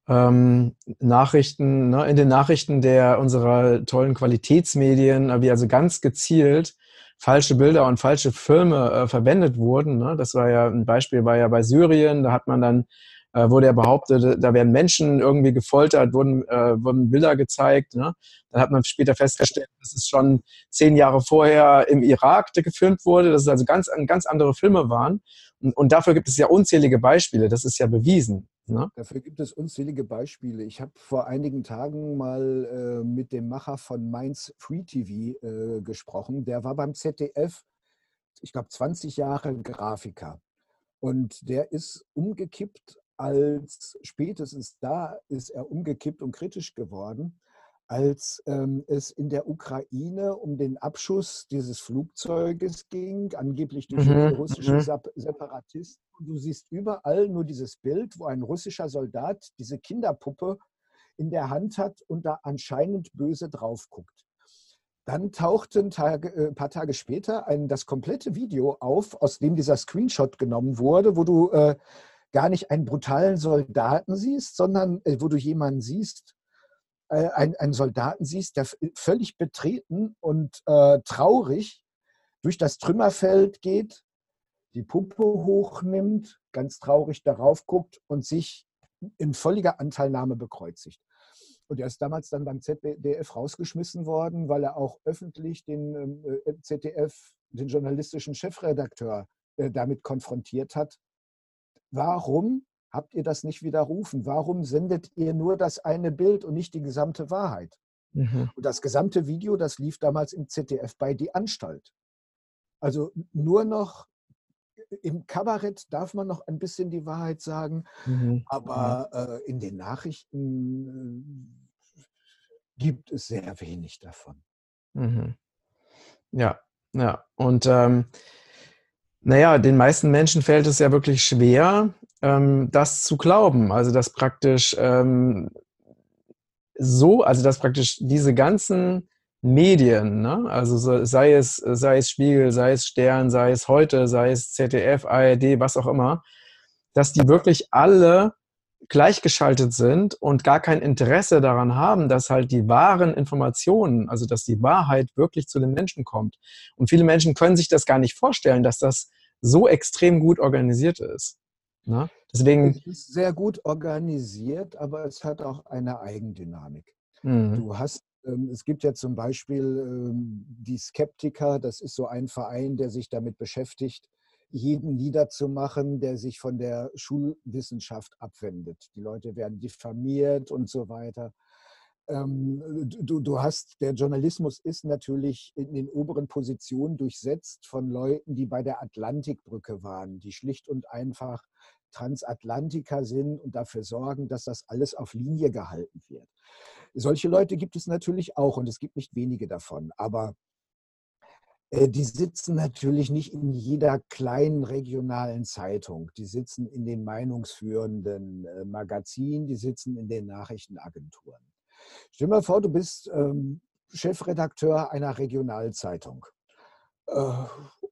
ähm, Nachrichten, ne, in den Nachrichten der unserer tollen Qualitätsmedien, äh, wie also ganz gezielt falsche Bilder und falsche Filme äh, verwendet wurden. Ne? Das war ja ein Beispiel, war ja bei Syrien, da hat man dann äh, wurde ja behauptet, da werden Menschen irgendwie gefoltert, wurden, äh, wurden Bilder gezeigt. Ne? Dann hat man später festgestellt, dass es schon zehn Jahre vorher im Irak gefilmt wurde, dass es also ganz, ganz andere Filme waren. Und, und dafür gibt es ja unzählige Beispiele, das ist ja bewiesen. Ne? Dafür gibt es unzählige Beispiele. Ich habe vor einigen Tagen mal äh, mit dem Macher von Mainz Free TV äh, gesprochen. Der war beim ZDF, ich glaube, 20 Jahre Grafiker. Und der ist umgekippt als spätestens da ist er umgekippt und kritisch geworden, als ähm, es in der Ukraine um den Abschuss dieses Flugzeuges ging, angeblich durch mhm. russische mhm. Separatisten. Du siehst überall nur dieses Bild, wo ein russischer Soldat diese Kinderpuppe in der Hand hat und da anscheinend böse drauf guckt. Dann tauchte ein, Tag, äh, ein paar Tage später ein, das komplette Video auf, aus dem dieser Screenshot genommen wurde, wo du äh, gar nicht einen brutalen Soldaten siehst, sondern äh, wo du jemanden siehst, äh, einen, einen, Soldaten siehst, der völlig betreten und äh, traurig durch das Trümmerfeld geht, die Puppe hochnimmt, ganz traurig darauf guckt und sich in völliger Anteilnahme bekreuzigt. Und er ist damals dann beim ZDF rausgeschmissen worden, weil er auch öffentlich den ähm, äh, ZDF, den journalistischen Chefredakteur, damit konfrontiert hat, Warum habt ihr das nicht widerrufen? Warum sendet ihr nur das eine Bild und nicht die gesamte Wahrheit? Mhm. Und das gesamte Video, das lief damals im ZDF bei Die Anstalt. Also nur noch im Kabarett darf man noch ein bisschen die Wahrheit sagen, mhm. aber äh, in den Nachrichten äh, gibt es sehr wenig davon. Mhm. Ja, ja. Und ähm, naja, den meisten Menschen fällt es ja wirklich schwer, ähm, das zu glauben. Also, dass praktisch ähm, so, also dass praktisch diese ganzen Medien, ne? also so, sei, es, sei es Spiegel, sei es Stern, sei es heute, sei es ZDF, ARD, was auch immer, dass die wirklich alle gleichgeschaltet sind und gar kein Interesse daran haben, dass halt die wahren Informationen, also dass die Wahrheit wirklich zu den Menschen kommt. Und viele Menschen können sich das gar nicht vorstellen, dass das so extrem gut organisiert ist. Ne? Deswegen es ist sehr gut organisiert, aber es hat auch eine Eigendynamik. Mhm. Du hast ähm, es gibt ja zum Beispiel ähm, die Skeptiker, das ist so ein Verein, der sich damit beschäftigt, jeden niederzumachen, der sich von der Schulwissenschaft abwendet. Die Leute werden diffamiert und so weiter. ähm, du, du hast, der Journalismus ist natürlich in den oberen Positionen durchsetzt von Leuten, die bei der Atlantikbrücke waren, die schlicht und einfach Transatlantiker sind und dafür sorgen, dass das alles auf Linie gehalten wird. Solche Leute gibt es natürlich auch und es gibt nicht wenige davon, aber die sitzen natürlich nicht in jeder kleinen regionalen Zeitung. Die sitzen in den meinungsführenden äh, Magazinen, die sitzen in den Nachrichtenagenturen. Stell dir mal vor, du bist ähm, Chefredakteur einer Regionalzeitung. Äh,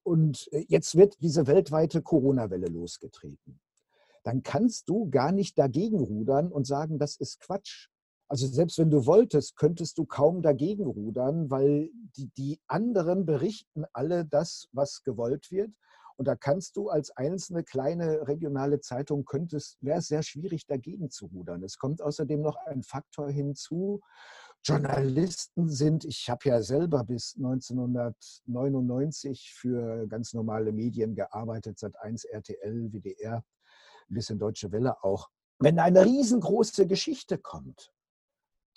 und jetzt wird diese weltweite Corona-Welle losgetreten. Dann kannst du gar nicht dagegen rudern und sagen, das ist Quatsch. Also selbst wenn du wolltest, könntest du kaum dagegen rudern, weil die, die anderen berichten alle das, was gewollt wird. Und da kannst du als einzelne kleine regionale Zeitung könntest, wäre es sehr schwierig, dagegen zu rudern. Es kommt außerdem noch ein Faktor hinzu. Journalisten sind, ich habe ja selber bis 1999 für ganz normale Medien gearbeitet, seit 1 RTL, WDR, ein bisschen Deutsche Welle auch. Wenn eine riesengroße Geschichte kommt,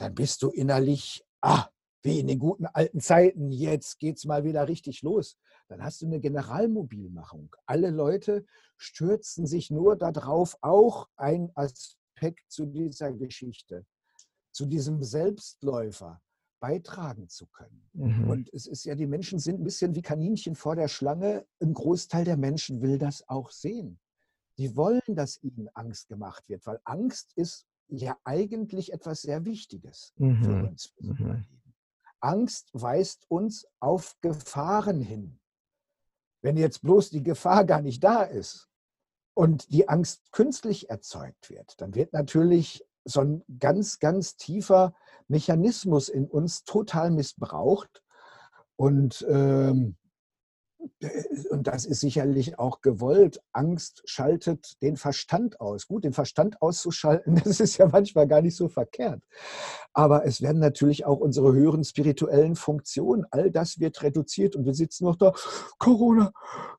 dann bist du innerlich, ah, wie in den guten alten Zeiten, jetzt geht es mal wieder richtig los dann hast du eine Generalmobilmachung. Alle Leute stürzen sich nur darauf, auch ein Aspekt zu dieser Geschichte, zu diesem Selbstläufer beitragen zu können. Mhm. Und es ist ja, die Menschen sind ein bisschen wie Kaninchen vor der Schlange. Ein Großteil der Menschen will das auch sehen. Die wollen, dass ihnen Angst gemacht wird, weil Angst ist ja eigentlich etwas sehr Wichtiges mhm. für uns. Mhm. Angst weist uns auf Gefahren hin. Wenn jetzt bloß die Gefahr gar nicht da ist und die Angst künstlich erzeugt wird, dann wird natürlich so ein ganz, ganz tiefer Mechanismus in uns total missbraucht. Und ähm, und das ist sicherlich auch gewollt. Angst schaltet den Verstand aus. Gut, den Verstand auszuschalten, das ist ja manchmal gar nicht so verkehrt. Aber es werden natürlich auch unsere höheren spirituellen Funktionen, all das wird reduziert und wir sitzen noch da, Corona,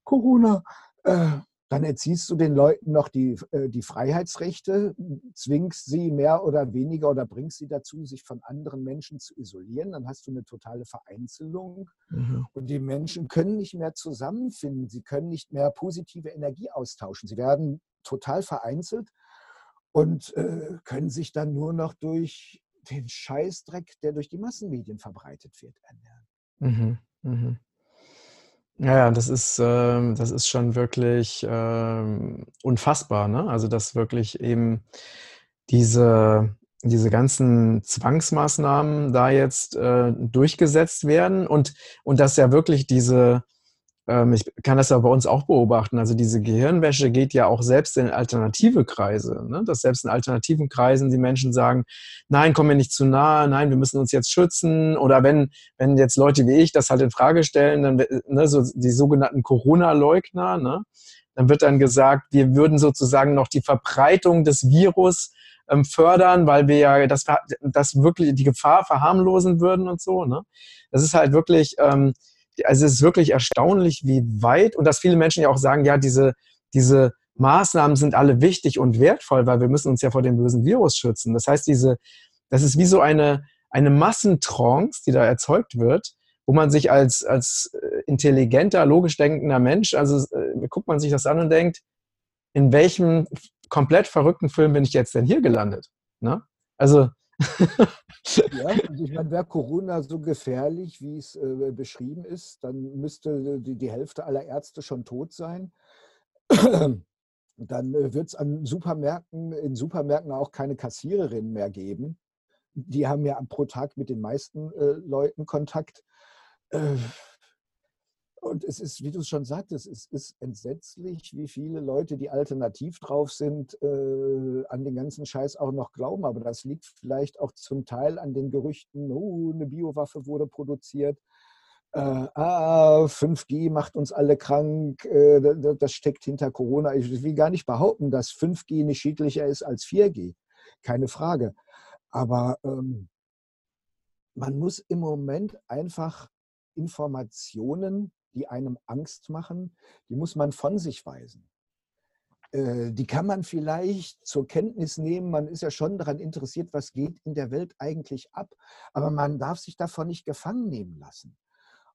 Corona. Äh, dann erziehst du den Leuten noch die, äh, die Freiheitsrechte, zwingst sie mehr oder weniger oder bringst sie dazu, sich von anderen Menschen zu isolieren. Dann hast du eine totale Vereinzelung mhm. und die Menschen können nicht mehr zusammenfinden. Sie können nicht mehr positive Energie austauschen. Sie werden total vereinzelt und äh, können sich dann nur noch durch den Scheißdreck, der durch die Massenmedien verbreitet wird, ernähren. Mhm. Mhm. Ja, das ist, äh, das ist schon wirklich äh, unfassbar. Ne? Also, dass wirklich eben diese, diese ganzen Zwangsmaßnahmen da jetzt äh, durchgesetzt werden und, und dass ja wirklich diese, ähm, ich kann das ja bei uns auch beobachten. Also diese Gehirnwäsche geht ja auch selbst in alternative Kreise. Ne? Dass selbst in alternativen Kreisen die Menschen sagen, nein, komm mir nicht zu nahe, nein, wir müssen uns jetzt schützen. Oder wenn, wenn jetzt Leute wie ich das halt in Frage stellen, dann ne, so die sogenannten Corona-Leugner, ne? dann wird dann gesagt, wir würden sozusagen noch die Verbreitung des Virus ähm, fördern, weil wir ja das, das wirklich die Gefahr verharmlosen würden und so. Ne? Das ist halt wirklich ähm, also es ist wirklich erstaunlich, wie weit, und dass viele Menschen ja auch sagen, ja, diese, diese Maßnahmen sind alle wichtig und wertvoll, weil wir müssen uns ja vor dem bösen Virus schützen. Das heißt, diese, das ist wie so eine, eine Massentrance, die da erzeugt wird, wo man sich als, als äh, intelligenter, logisch denkender Mensch, also äh, guckt man sich das an und denkt, in welchem komplett verrückten Film bin ich jetzt denn hier gelandet? Ne? Also ja, also ich meine, wäre Corona so gefährlich, wie es äh, beschrieben ist, dann müsste die, die Hälfte aller Ärzte schon tot sein. Dann äh, wird es an Supermärkten, in Supermärkten auch keine Kassiererinnen mehr geben. Die haben ja pro Tag mit den meisten äh, Leuten Kontakt. Äh, und es ist, wie du es schon sagtest, es ist entsetzlich, wie viele Leute, die alternativ drauf sind, äh, an den ganzen Scheiß auch noch glauben. Aber das liegt vielleicht auch zum Teil an den Gerüchten, oh, eine Biowaffe wurde produziert. Äh, ah, 5G macht uns alle krank, äh, das steckt hinter Corona. Ich will gar nicht behaupten, dass 5G nicht schädlicher ist als 4G. Keine Frage. Aber ähm, man muss im Moment einfach Informationen die einem Angst machen, die muss man von sich weisen. äh, die kann man vielleicht zur Kenntnis nehmen. Man ist ja schon daran interessiert, was geht in der Welt eigentlich ab. Aber man darf sich davon nicht gefangen nehmen lassen.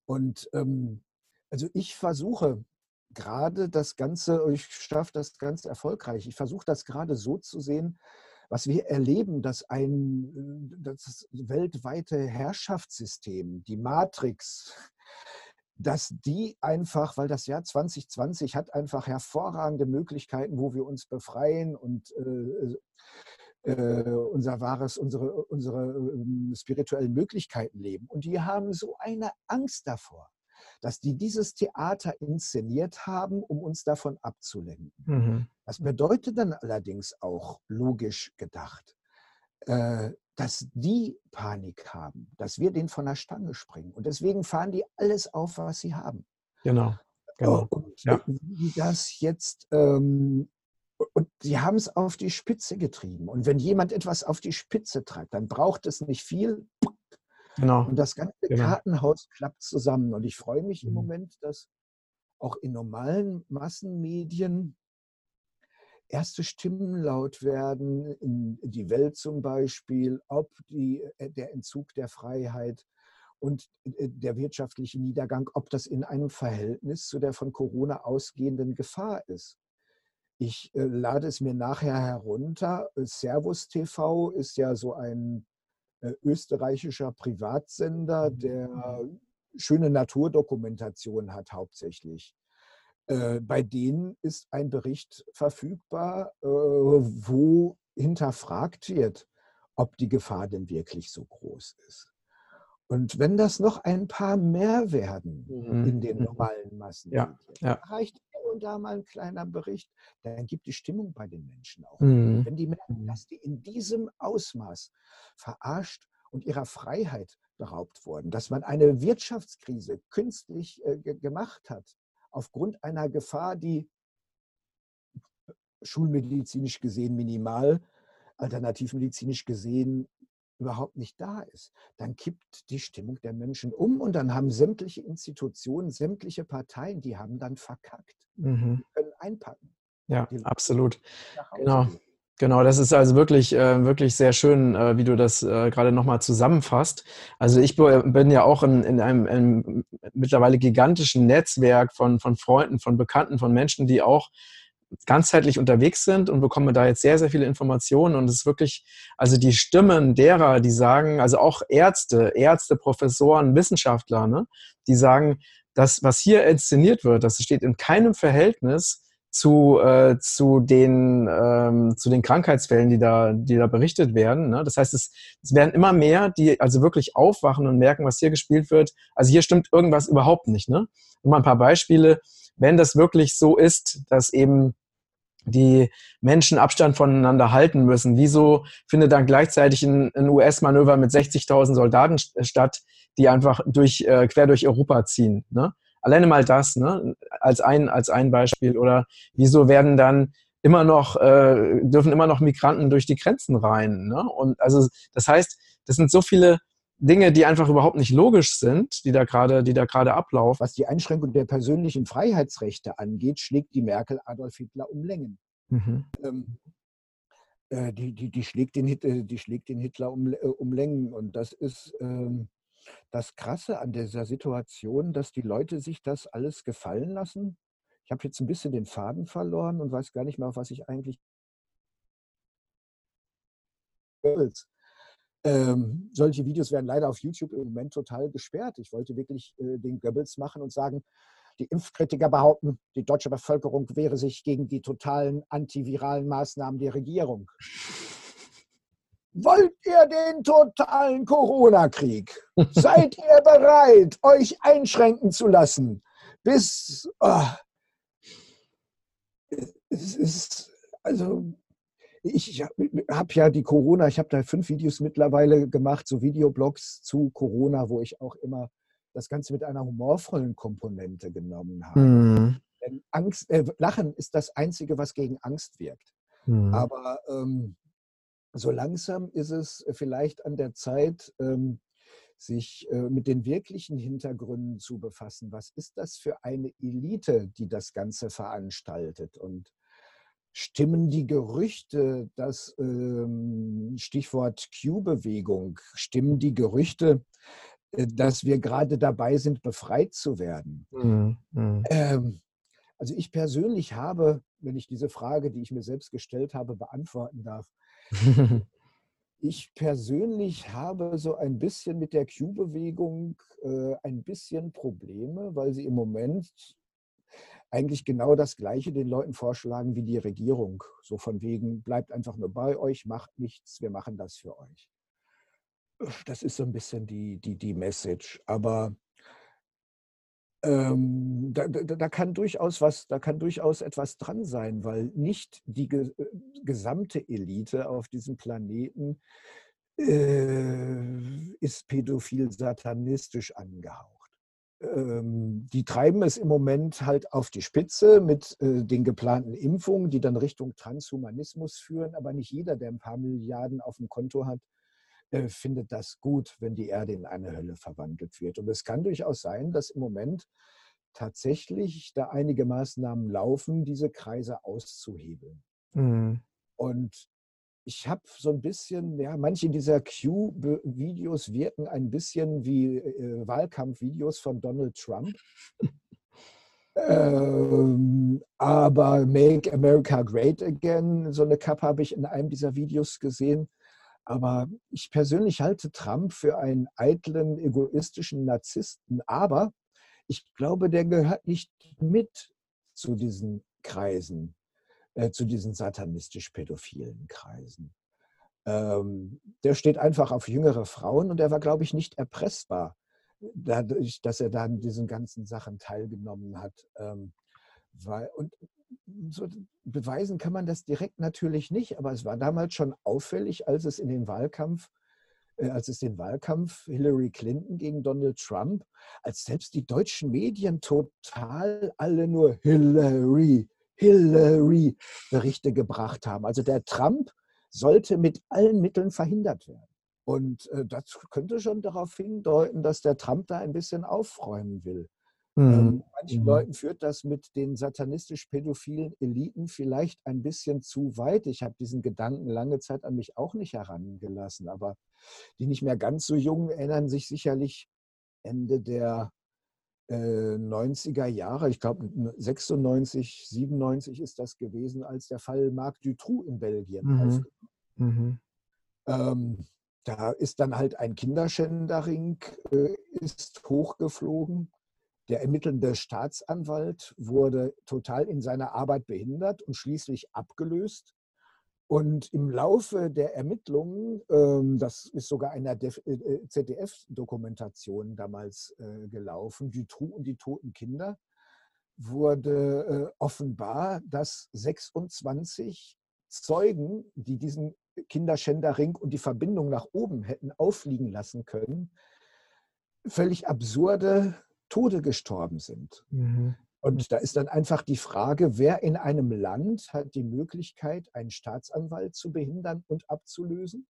Und ähm, also ich versuche gerade das Ganze, ich schaffe das ganz erfolgreich, ich versuche das gerade so zu sehen, was wir erleben, dass ein das weltweite Herrschaftssystem, die Matrix, dass die einfach, weil das Jahr 2020 hat einfach hervorragende Möglichkeiten, wo wir uns befreien und äh, äh, unser wahres, unsere, unsere äh, spirituellen Möglichkeiten leben. Und die haben so eine Angst davor, dass die dieses Theater inszeniert haben, um uns davon abzulenken. Mhm. Das bedeutet dann allerdings auch logisch gedacht, äh, dass die Panik haben, dass wir den von der Stange springen. Und deswegen fahren die alles auf, was sie haben. Genau. genau. Und ja. wie das jetzt, ähm, und sie haben es auf die Spitze getrieben. Und wenn jemand etwas auf die Spitze treibt, dann braucht es nicht viel. Genau. Und das ganze genau. Kartenhaus klappt zusammen. Und ich freue mich im mhm. Moment, dass auch in normalen Massenmedien erste Stimmen laut werden, in die Welt zum Beispiel, ob die, äh, der Entzug der Freiheit und äh, der wirtschaftliche Niedergang, ob das in einem Verhältnis zu der von Corona ausgehenden Gefahr ist. Ich äh, lade es mir nachher herunter. Servus TV ist ja so ein österreichischer Privatsender, mhm. der schöne Naturdokumentation hat hauptsächlich. Äh, bei denen ist ein Bericht verfügbar, äh, wo hinterfragt wird, ob die Gefahr denn wirklich so groß ist. Und wenn das noch ein paar mehr werden mhm. in den mhm. normalen Massen, ja, ja. reicht hier und da mal ein kleiner Bericht, dann gibt die Stimmung bei den Menschen auch. Mhm. Wenn die merken, mhm. dass die in diesem Ausmaß verarscht und ihrer Freiheit beraubt wurden, dass man eine Wirtschaftskrise künstlich äh, gemacht hat, aufgrund einer Gefahr, die schulmedizinisch gesehen minimal, alternativmedizinisch gesehen überhaupt nicht da ist, dann kippt die Stimmung der Menschen um und dann haben sämtliche Institutionen, sämtliche Parteien, die haben dann verkackt. Mhm. Die können einpacken. Ja, absolut. Genau. Gehen. Genau, das ist also wirklich, äh, wirklich sehr schön, äh, wie du das äh, gerade nochmal zusammenfasst. Also ich bin ja auch in, in einem, einem, mittlerweile gigantischen Netzwerk von, von Freunden, von Bekannten, von Menschen, die auch ganzheitlich unterwegs sind und bekomme da jetzt sehr, sehr viele Informationen. Und es ist wirklich, also die Stimmen derer, die sagen, also auch Ärzte, Ärzte, Professoren, Wissenschaftler, ne, die sagen, das, was hier inszeniert wird, das steht in keinem Verhältnis zu, äh, zu, den, ähm, zu den Krankheitsfällen, die da, die da berichtet werden. Ne? Das heißt, es, es werden immer mehr, die also wirklich aufwachen und merken, was hier gespielt wird. Also hier stimmt irgendwas überhaupt nicht. Ne? Nur mal ein paar Beispiele. Wenn das wirklich so ist, dass eben die Menschen Abstand voneinander halten müssen. Wieso findet dann gleichzeitig ein, ein US-Manöver mit 60.000 Soldaten statt, die einfach durch, äh, quer durch Europa ziehen? Ne? Alleine mal das, ne? als, ein, als ein Beispiel. Oder wieso werden dann immer noch, äh, dürfen immer noch Migranten durch die Grenzen rein? Ne? Und also das heißt, das sind so viele Dinge, die einfach überhaupt nicht logisch sind, die da gerade, die da gerade ablaufen. Was die Einschränkung der persönlichen Freiheitsrechte angeht, schlägt die Merkel Adolf Hitler um Längen. Mhm. Ähm, äh, die, die, die, schlägt den, äh, die schlägt den Hitler um, äh, um Längen. Und das ist, ähm, das Krasse an dieser Situation, dass die Leute sich das alles gefallen lassen. Ich habe jetzt ein bisschen den Faden verloren und weiß gar nicht mehr, auf was ich eigentlich. Ähm, solche Videos werden leider auf YouTube im Moment total gesperrt. Ich wollte wirklich äh, den Goebbels machen und sagen, die Impfkritiker behaupten, die deutsche Bevölkerung wehre sich gegen die totalen antiviralen Maßnahmen der Regierung. Wollt ihr den totalen Corona-Krieg? Seid ihr bereit, euch einschränken zu lassen? Bis. Oh, es ist. Also, ich habe ja die Corona, ich habe da fünf Videos mittlerweile gemacht, so Videoblogs zu Corona, wo ich auch immer das Ganze mit einer humorvollen Komponente genommen habe. Mhm. Angst, äh, Lachen ist das Einzige, was gegen Angst wirkt. Mhm. Aber ähm, so langsam ist es vielleicht an der Zeit, ähm, sich äh, mit den wirklichen Hintergründen zu befassen. Was ist das für eine Elite, die das Ganze veranstaltet? Und Stimmen die Gerüchte, das ähm, Stichwort Q-Bewegung, stimmen die Gerüchte, äh, dass wir gerade dabei sind, befreit zu werden? Mhm. Mhm. Ähm, also ich persönlich habe, wenn ich diese Frage, die ich mir selbst gestellt habe, beantworten darf, ich persönlich habe so ein bisschen mit der Q-Bewegung äh, ein bisschen Probleme, weil sie im Moment eigentlich genau das Gleiche den Leuten vorschlagen wie die Regierung. So von wegen, bleibt einfach nur bei euch, macht nichts, wir machen das für euch. Das ist so ein bisschen die, die, die Message. Aber ähm, da, da, da, kann durchaus was, da kann durchaus etwas dran sein, weil nicht die ge äh, gesamte Elite auf diesem Planeten äh, ist pädophil satanistisch angehaucht. Ähm, die treiben es im Moment halt auf die Spitze mit äh, den geplanten Impfungen, die dann Richtung Transhumanismus führen. Aber nicht jeder, der ein paar Milliarden auf dem Konto hat, äh, findet das gut, wenn die Erde in eine Hölle verwandelt wird. Und es kann durchaus sein, dass im Moment tatsächlich da einige Maßnahmen laufen, diese Kreise auszuhebeln. Mhm. Und ich habe so ein bisschen, ja, manche dieser Q-Videos wirken ein bisschen wie äh, Wahlkampfvideos von Donald Trump. ähm, aber Make America Great Again, so eine Kappe habe ich in einem dieser Videos gesehen. Aber ich persönlich halte Trump für einen eitlen, egoistischen Narzissten. Aber ich glaube, der gehört nicht mit zu diesen Kreisen. Äh, zu diesen satanistisch-pädophilen Kreisen. Ähm, der steht einfach auf jüngere Frauen und er war, glaube ich, nicht erpressbar, dadurch, dass er da an diesen ganzen Sachen teilgenommen hat. Ähm, weil, und so beweisen kann man das direkt natürlich nicht, aber es war damals schon auffällig, als es in den Wahlkampf äh, als es den Wahlkampf Hillary Clinton gegen Donald Trump, als selbst die deutschen Medien total alle nur Hillary, Hillary-Berichte gebracht haben. Also der Trump sollte mit allen Mitteln verhindert werden. Und äh, das könnte schon darauf hindeuten, dass der Trump da ein bisschen aufräumen will. Mhm. Ähm, manchen mhm. Leuten führt das mit den satanistisch-pädophilen Eliten vielleicht ein bisschen zu weit. Ich habe diesen Gedanken lange Zeit an mich auch nicht herangelassen, aber die nicht mehr ganz so jungen erinnern sich sicherlich Ende der 90er äh, Jahre, ich glaube 96, 97 ist das gewesen, als der Fall Marc Dutroux in Belgien mhm. Mhm. Ähm, da ist dann halt ein Kinderschänderring äh, ist hochgeflogen. Der ermittelnde Staatsanwalt wurde total in seiner Arbeit behindert und schließlich abgelöst. Und im Laufe der Ermittlungen, ähm, das ist sogar in der äh, äh, ZDF-Dokumentation damals äh, gelaufen, Dutroux und die toten Kinder, wurde offenbar, dass 26 Zeugen, die diesen Kinderschänderring und die Verbindung nach oben hätten auffliegen lassen können, völlig absurde Tode gestorben sind. Mhm. Und da ist dann einfach die Frage, wer in einem Land hat die Möglichkeit, einen Staatsanwalt zu behindern und abzulösen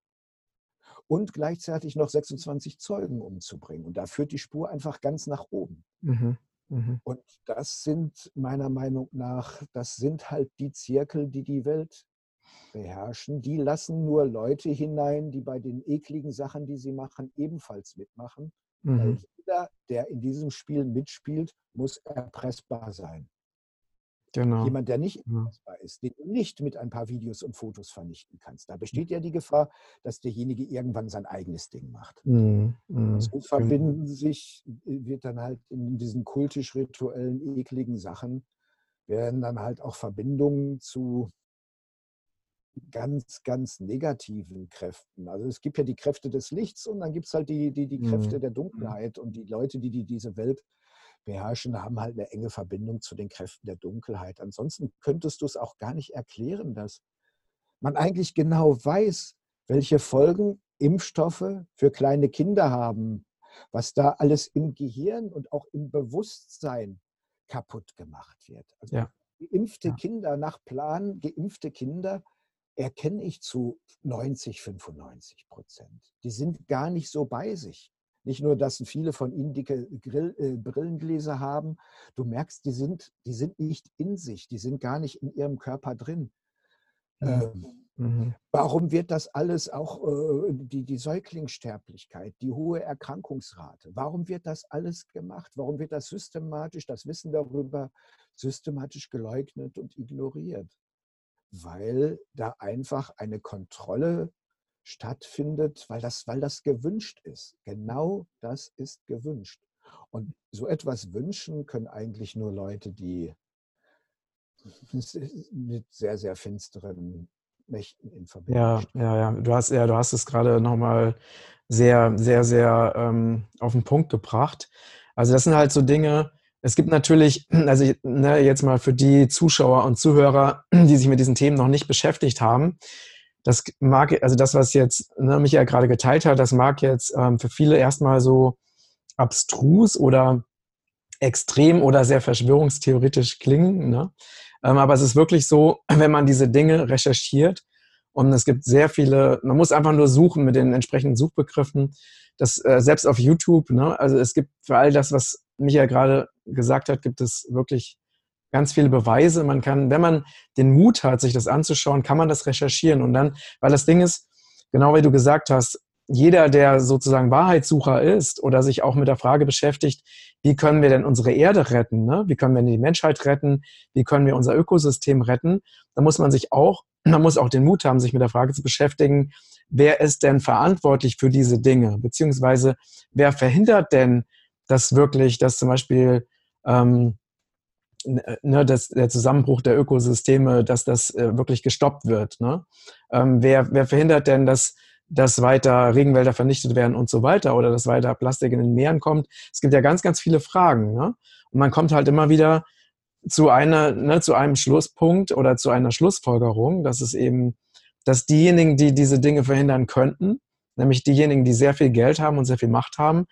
und gleichzeitig noch 26 Zeugen umzubringen. Und da führt die Spur einfach ganz nach oben. Mhm. Mhm. Und das sind meiner Meinung nach, das sind halt die Zirkel, die die Welt beherrschen. Die lassen nur Leute hinein, die bei den ekligen Sachen, die sie machen, ebenfalls mitmachen. Mhm. jeder, der in diesem Spiel mitspielt, muss erpressbar sein. Genau. Jemand, der nicht erpressbar ist, den du nicht mit ein paar Videos und Fotos vernichten kannst. Da besteht ja die Gefahr, dass derjenige irgendwann sein eigenes Ding macht. Mhm. Mhm. So verbinden sich, wird dann halt in diesen kultisch-rituellen, ekligen Sachen, werden dann halt auch Verbindungen zu ganz, ganz negativen Kräften. Also es gibt ja die Kräfte des Lichts und dann gibt es halt die, die, die Kräfte mhm. der Dunkelheit. Und die Leute, die, die diese Welt beherrschen, haben halt eine enge Verbindung zu den Kräften der Dunkelheit. Ansonsten könntest du es auch gar nicht erklären, dass man eigentlich genau weiß, welche Folgen Impfstoffe für kleine Kinder haben, was da alles im Gehirn und auch im Bewusstsein kaputt gemacht wird. Also ja. geimpfte ja. Kinder nach Plan, geimpfte Kinder erkenne ich zu 90, 95 Prozent. Die sind gar nicht so bei sich. Nicht nur, dass viele von ihnen dicke Grill, äh, Brillengläser haben. Du merkst, die sind, die sind nicht in sich, die sind gar nicht in ihrem Körper drin. Ähm, mhm. Warum wird das alles auch, äh, die, die Säuglingssterblichkeit, die hohe Erkrankungsrate, warum wird das alles gemacht? Warum wird das systematisch, das Wissen darüber systematisch geleugnet und ignoriert? Weil da einfach eine Kontrolle stattfindet, weil das, weil das gewünscht ist. Genau das ist gewünscht. Und so etwas wünschen können eigentlich nur Leute, die mit sehr, sehr finsteren Mächten in Verbindung ja, stehen. Ja, ja, du hast, ja, du hast es gerade nochmal sehr, sehr, sehr ähm, auf den Punkt gebracht. Also das sind halt so Dinge, es gibt natürlich, also ne, jetzt mal für die Zuschauer und Zuhörer, die sich mit diesen Themen noch nicht beschäftigt haben, das mag, also das, was jetzt ne, Michael gerade geteilt hat, das mag jetzt ähm, für viele erstmal so abstrus oder extrem oder sehr verschwörungstheoretisch klingen. Ne? Ähm, aber es ist wirklich so, wenn man diese Dinge recherchiert und es gibt sehr viele, man muss einfach nur suchen mit den entsprechenden Suchbegriffen, das äh, selbst auf YouTube, ne? also es gibt für all das, was Michael gerade gesagt hat, gibt es wirklich ganz viele Beweise. Man kann, wenn man den Mut hat, sich das anzuschauen, kann man das recherchieren und dann, weil das Ding ist, genau wie du gesagt hast, jeder, der sozusagen Wahrheitssucher ist oder sich auch mit der Frage beschäftigt, wie können wir denn unsere Erde retten? Ne? Wie können wir die Menschheit retten? Wie können wir unser Ökosystem retten? Da muss man sich auch, man muss auch den Mut haben, sich mit der Frage zu beschäftigen, wer ist denn verantwortlich für diese Dinge? Beziehungsweise wer verhindert denn, dass wirklich, dass zum Beispiel ähm, ne, dass der Zusammenbruch der Ökosysteme, dass das äh, wirklich gestoppt wird? Ne? Ähm, wer, wer verhindert denn, dass dass weiter Regenwälder vernichtet werden und so weiter oder dass weiter Plastik in den Meeren kommt. Es gibt ja ganz, ganz viele Fragen. Ne? Und man kommt halt immer wieder zu einer, ne, zu einem Schlusspunkt oder zu einer Schlussfolgerung, dass es eben, dass diejenigen, die diese Dinge verhindern könnten, nämlich diejenigen, die sehr viel Geld haben und sehr viel Macht haben,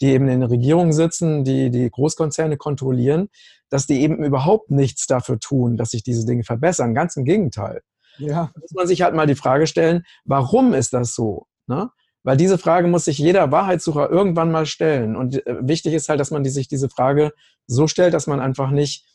die eben in den Regierungen sitzen, die die Großkonzerne kontrollieren, dass die eben überhaupt nichts dafür tun, dass sich diese Dinge verbessern. Ganz im Gegenteil. Ja. Da muss man sich halt mal die Frage stellen, warum ist das so? Ne? Weil diese Frage muss sich jeder Wahrheitssucher irgendwann mal stellen. Und äh, wichtig ist halt, dass man die, sich diese Frage so stellt, dass man einfach nicht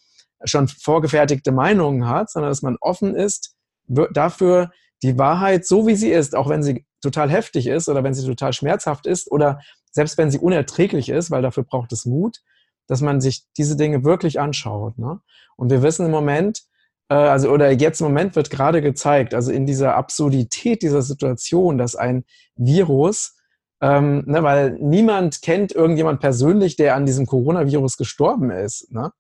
schon vorgefertigte Meinungen hat, sondern dass man offen ist dafür, die Wahrheit so wie sie ist, auch wenn sie total heftig ist oder wenn sie total schmerzhaft ist oder selbst wenn sie unerträglich ist, weil dafür braucht es Mut, dass man sich diese Dinge wirklich anschaut. Ne? Und wir wissen im Moment, äh, also oder jetzt im Moment wird gerade gezeigt, also in dieser Absurdität dieser Situation, dass ein Virus, ähm, ne, weil niemand kennt irgendjemand persönlich, der an diesem Coronavirus gestorben ist, ne?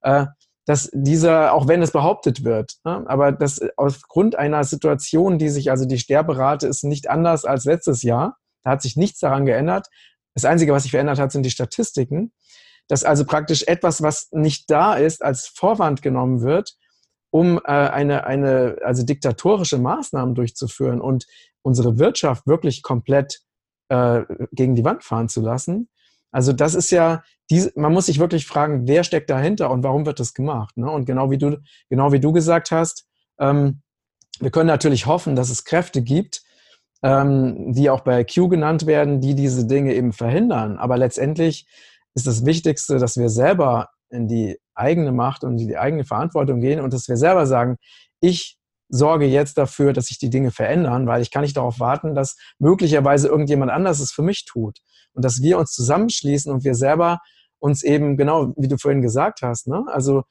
äh, dass dieser, auch wenn es behauptet wird, ne, aber dass aufgrund einer Situation, die sich, also die Sterberate ist nicht anders als letztes Jahr, da hat sich nichts daran geändert. Das Einzige, was sich verändert hat, sind die Statistiken. Dass also praktisch etwas, was nicht da ist, als Vorwand genommen wird, um äh, eine, eine, also diktatorische Maßnahmen durchzuführen und unsere Wirtschaft wirklich komplett äh, gegen die Wand fahren zu lassen. Also das ist ja, diese, man muss sich wirklich fragen, wer steckt dahinter und warum wird das gemacht? Ne? Und genau wie du, genau wie du gesagt hast, ähm, wir können natürlich hoffen, dass es Kräfte gibt, ähm, die auch bei Q genannt werden, die diese Dinge eben verhindern. Aber letztendlich ist das Wichtigste, dass wir selber in die eigene Macht und in die eigene Verantwortung gehen und dass wir selber sagen, ich sorge jetzt dafür, dass sich die Dinge verändern, weil ich kann nicht darauf warten, dass möglicherweise irgendjemand anders es für mich tut. Und dass wir uns zusammenschließen und wir selber uns eben, genau wie du vorhin gesagt hast, ne? also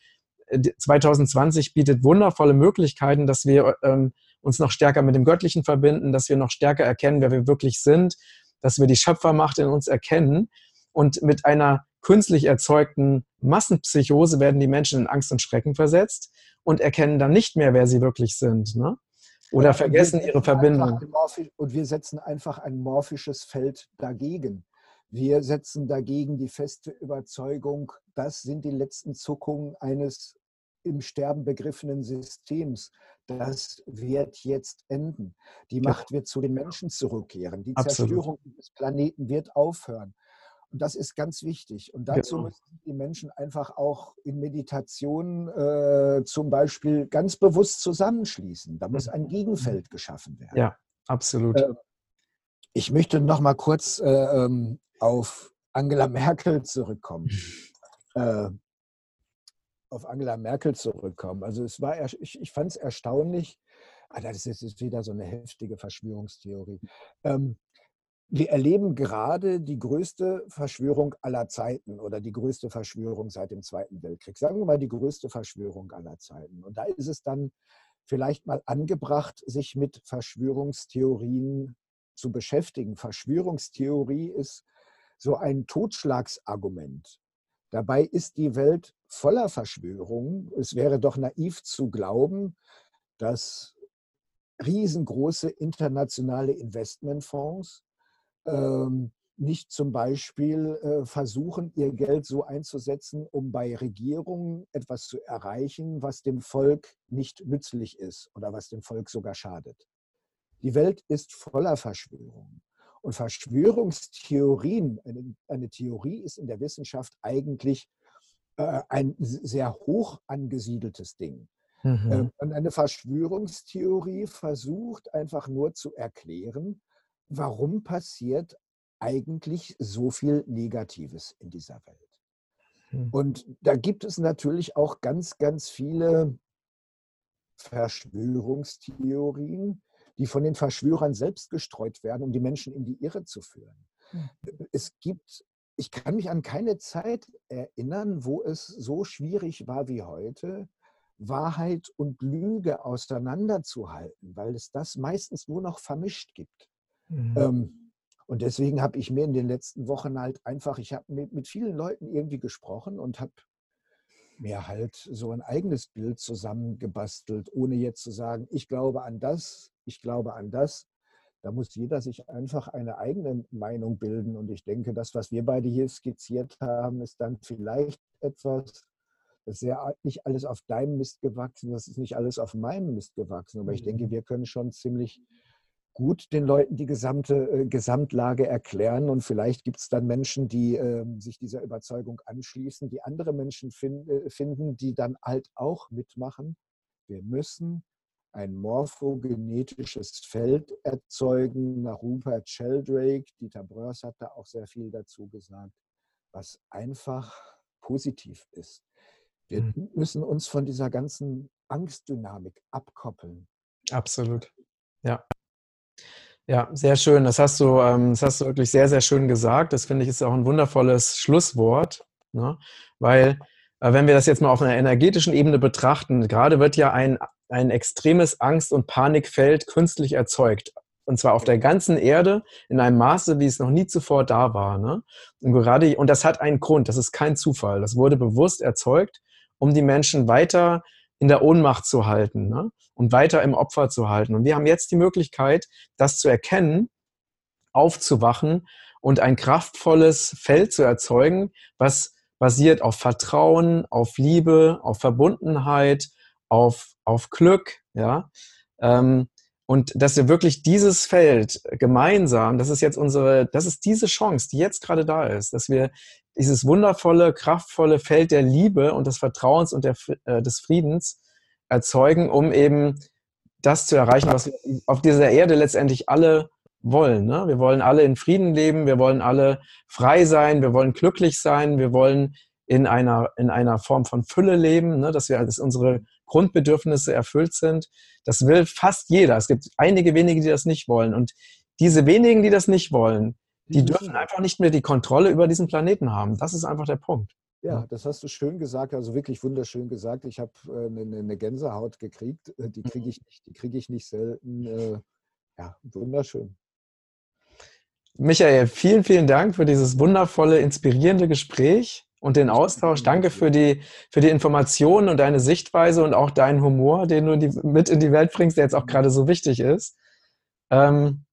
2020 äh, bietet wundervolle Möglichkeiten, dass wir ähm, uns noch stärker mit dem Göttlichen verbinden, dass wir noch stärker erkennen, wer wir wirklich sind, dass wir die Schöpfermacht in uns erkennen und mit einer künstlich erzeugten Massenpsychose werden die Menschen in Angst und Schrecken versetzt und erkennen dann nicht mehr, wer sie wirklich sind. Ne? Oder ja, vergessen ihre Verbindung. Und wir setzen einfach ein morphisches Feld dagegen. Wir setzen dagegen die feste Überzeugung, das sind die letzten Zuckungen eines im Sterben begriffenen Systems. Das wird jetzt enden. Die Macht wird zu den Menschen zurückkehren. Die Absolut. Zerstörung des Planeten wird aufhören. Und das ist ganz wichtig. Und dazu genau. müssen die Menschen einfach auch in Meditation äh, zum Beispiel ganz bewusst zusammenschließen. Da muss ein. Gegenfeld geschaffen werden. Ja, absolut. Äh, ich möchte noch mal kurz äh, ähm, auf Angela Merkel zurückkommen. Auf Angela Merkel zurückkommen. Also es war, ich, ich fand es erstaunlich, Ah, das ist jetzt wieder so eine heftige Verschwörungstheorie. Ähm, wir erleben gerade die größte Verschwörung aller Zeiten oder die größte Verschwörung seit dem Zweiten Weltkrieg. Sagen wir mal die größte Verschwörung aller Zeiten. Und da ist es dann vielleicht mal angebracht, sich mit Verschwörungstheorien zu beschäftigen. Verschwörungstheorie ist so ein Totschlagsargument. Dabei ist die Welt voller Verschwörungen. Es wäre doch naiv zu glauben, dass riesengroße internationale Investmentfonds ähm, nicht zum Beispiel äh, versuchen, ihr Geld so einzusetzen, um bei Regierungen etwas zu erreichen, was dem Volk nicht nützlich ist oder was dem Volk sogar schadet. Die Welt ist voller Verschwörungen. Und Verschwörungstheorien, eine, eine Theorie ist in der Wissenschaft eigentlich äh, ein sehr hoch angesiedeltes Ding. Mhm. Ähm, und eine Verschwörungstheorie versucht einfach nur zu erklären, warum passiert eigentlich so viel Negatives in dieser Welt. Mhm. Und da gibt es natürlich auch ganz, ganz viele Verschwörungstheorien, die von den Verschwörern selbst gestreut werden, um die Menschen in die Irre zu führen. Mhm. Es gibt, ich kann mich an keine Zeit erinnern, wo es so schwierig war wie heute, Wahrheit und Lüge auseinanderzuhalten, weil es das meistens nur noch vermischt gibt. Mhm. Ähm, und deswegen habe ich mir in den letzten Wochen halt einfach, ich habe mit, mit vielen Leuten irgendwie gesprochen und habe mir halt so ein eigenes Bild zusammengebastelt, ohne jetzt zu sagen, ich glaube an das, ich glaube an das. Da muss jeder sich einfach eine eigene Meinung bilden. Und ich denke, das, was wir beide hier skizziert haben, ist dann vielleicht etwas, das ist ja nicht alles auf deinem Mist gewachsen, das ist nicht alles auf meinem Mist gewachsen. Aber ich denke, mhm. wir können schon ziemlich gut den Leuten die gesamte äh, Gesamtlage erklären. Und vielleicht gibt es dann Menschen, die äh, sich dieser Überzeugung anschließen, die andere Menschen find, äh, finden, die dann halt auch mitmachen. Wir müssen ein morphogenetisches Feld erzeugen, nach Rupert Sheldrake. Dieter Bröers hat da auch sehr viel dazu gesagt, was einfach positiv ist. Wir mhm. müssen uns von dieser ganzen Angstdynamik abkoppeln. Absolut. Ja. Ja, sehr schön. Das hast du, ähm, das hast du wirklich sehr, sehr schön gesagt. Das finde ich ist auch ein wundervolles Schlusswort, ne? weil äh, wenn wir das jetzt mal auf einer energetischen Ebene betrachten, gerade wird ja ein, ein extremes Angst- und Panikfeld künstlich erzeugt. Und zwar auf der ganzen Erde in einem Maße, wie es noch nie zuvor da war. Ne? Und gerade, und das hat einen Grund, das ist kein Zufall. Das wurde bewusst erzeugt, um die Menschen weiter in der Ohnmacht zu halten ne? und weiter im Opfer zu halten. Und wir haben jetzt die Möglichkeit, das zu erkennen, aufzuwachen und ein kraftvolles Feld zu erzeugen, was basiert auf Vertrauen, auf Liebe, auf Verbundenheit, auf, auf Glück, ja. Ähm, und dass wir wirklich dieses Feld gemeinsam, das ist jetzt unsere, das ist diese Chance, die jetzt gerade da ist, dass wir dieses wundervolle, kraftvolle Feld der Liebe und des Vertrauens und der, äh, des Friedens erzeugen, um eben das zu erreichen, was wir auf dieser Erde letztendlich alle wollen. Ne? Wir wollen alle in Frieden leben, wir wollen alle frei sein, wir wollen glücklich sein, wir wollen in einer, in einer Form von Fülle leben, ne? dass wir, dass unsere Grundbedürfnisse erfüllt sind. Das will fast jeder. Es gibt einige wenige, die das nicht wollen. Und diese wenigen, die das nicht wollen, die dürfen einfach nicht mehr die Kontrolle über diesen Planeten haben. Das ist einfach der Punkt. Ja, das hast du schön gesagt, also wirklich wunderschön gesagt. Ich habe eine, äh, eine, Gänsehaut gekriegt. Äh, die kriege mhm. ich nicht, die kriege ich nicht selten. Äh, ja, wunderschön. Michael, vielen, vielen Dank für dieses wundervolle, inspirierende Gespräch und den Austausch. Danke für die, für die Informationen und deine Sichtweise und auch deinen Humor, den du die, mit in die Welt bringst, der jetzt auch gerade so wichtig ist. Ähm,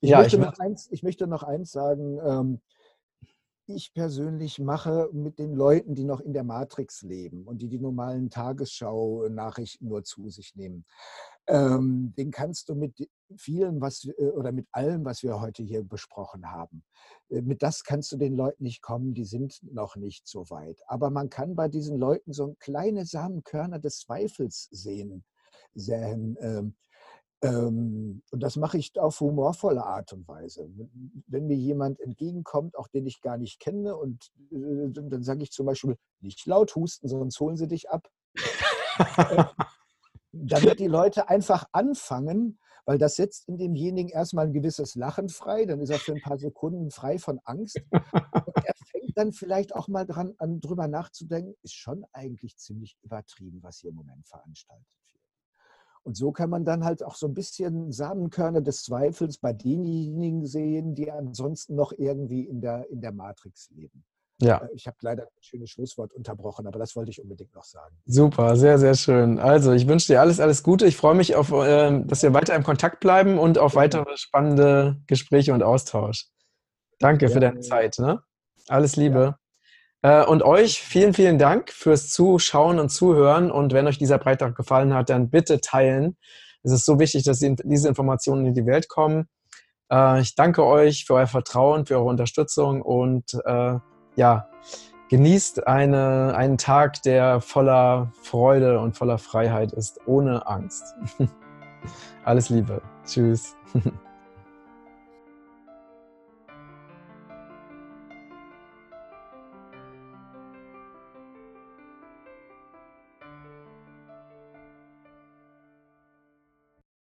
ich, ja, möchte ich, eins, ich möchte noch eins sagen. Ähm, ich persönlich mache mit den Leuten, die noch in der Matrix leben und die die normalen Tagesschau-Nachrichten nur zu sich nehmen, ähm, den kannst du mit vielen, was oder mit allem, was wir heute hier besprochen haben, äh, mit das kannst du den Leuten nicht kommen, die sind noch nicht so weit. Aber man kann bei diesen Leuten so kleine Samenkörner des Zweifels sehen. sehen ähm, ähm, und das mache ich auf humorvolle Art und Weise. Wenn mir jemand entgegenkommt, auch den ich gar nicht kenne, und äh, dann sage ich zum Beispiel, nicht laut husten, sonst holen sie dich ab. damit die Leute einfach anfangen, weil das setzt in demjenigen erstmal ein gewisses Lachen frei, dann ist er für ein paar Sekunden frei von Angst. Und er fängt dann vielleicht auch mal dran an, drüber nachzudenken, ist schon eigentlich ziemlich übertrieben, was hier im Moment veranstaltet wird. Und so kann man dann halt auch so ein bisschen Samenkörner des Zweifels bei denjenigen sehen, die ansonsten noch irgendwie in der, in der Matrix leben. Ja. Äh, ich habe leider ein schönes Schlusswort unterbrochen, aber das wollte ich unbedingt noch sagen. Super, sehr, sehr schön. Also ich wünsche dir alles, alles Gute. Ich freue mich auf, äh, dass wir weiter im Kontakt bleiben und auf weitere spannende Gespräche und Austausch. Danke ja. für deine Zeit. Ne? Alles Liebe. Ja. Äh, und euch vielen, vielen Dank fürs Zuschauen und Zuhören. Und wenn euch dieser Beitrag gefallen hat, dann bitte teilen. Es ist so wichtig, dass diese Informationen in die Welt kommen. Ich danke euch für euer Vertrauen, für eure Unterstützung und ja, genießt eine, einen Tag, der voller Freude und voller Freiheit ist, ohne Angst. Alles Liebe. Tschüss.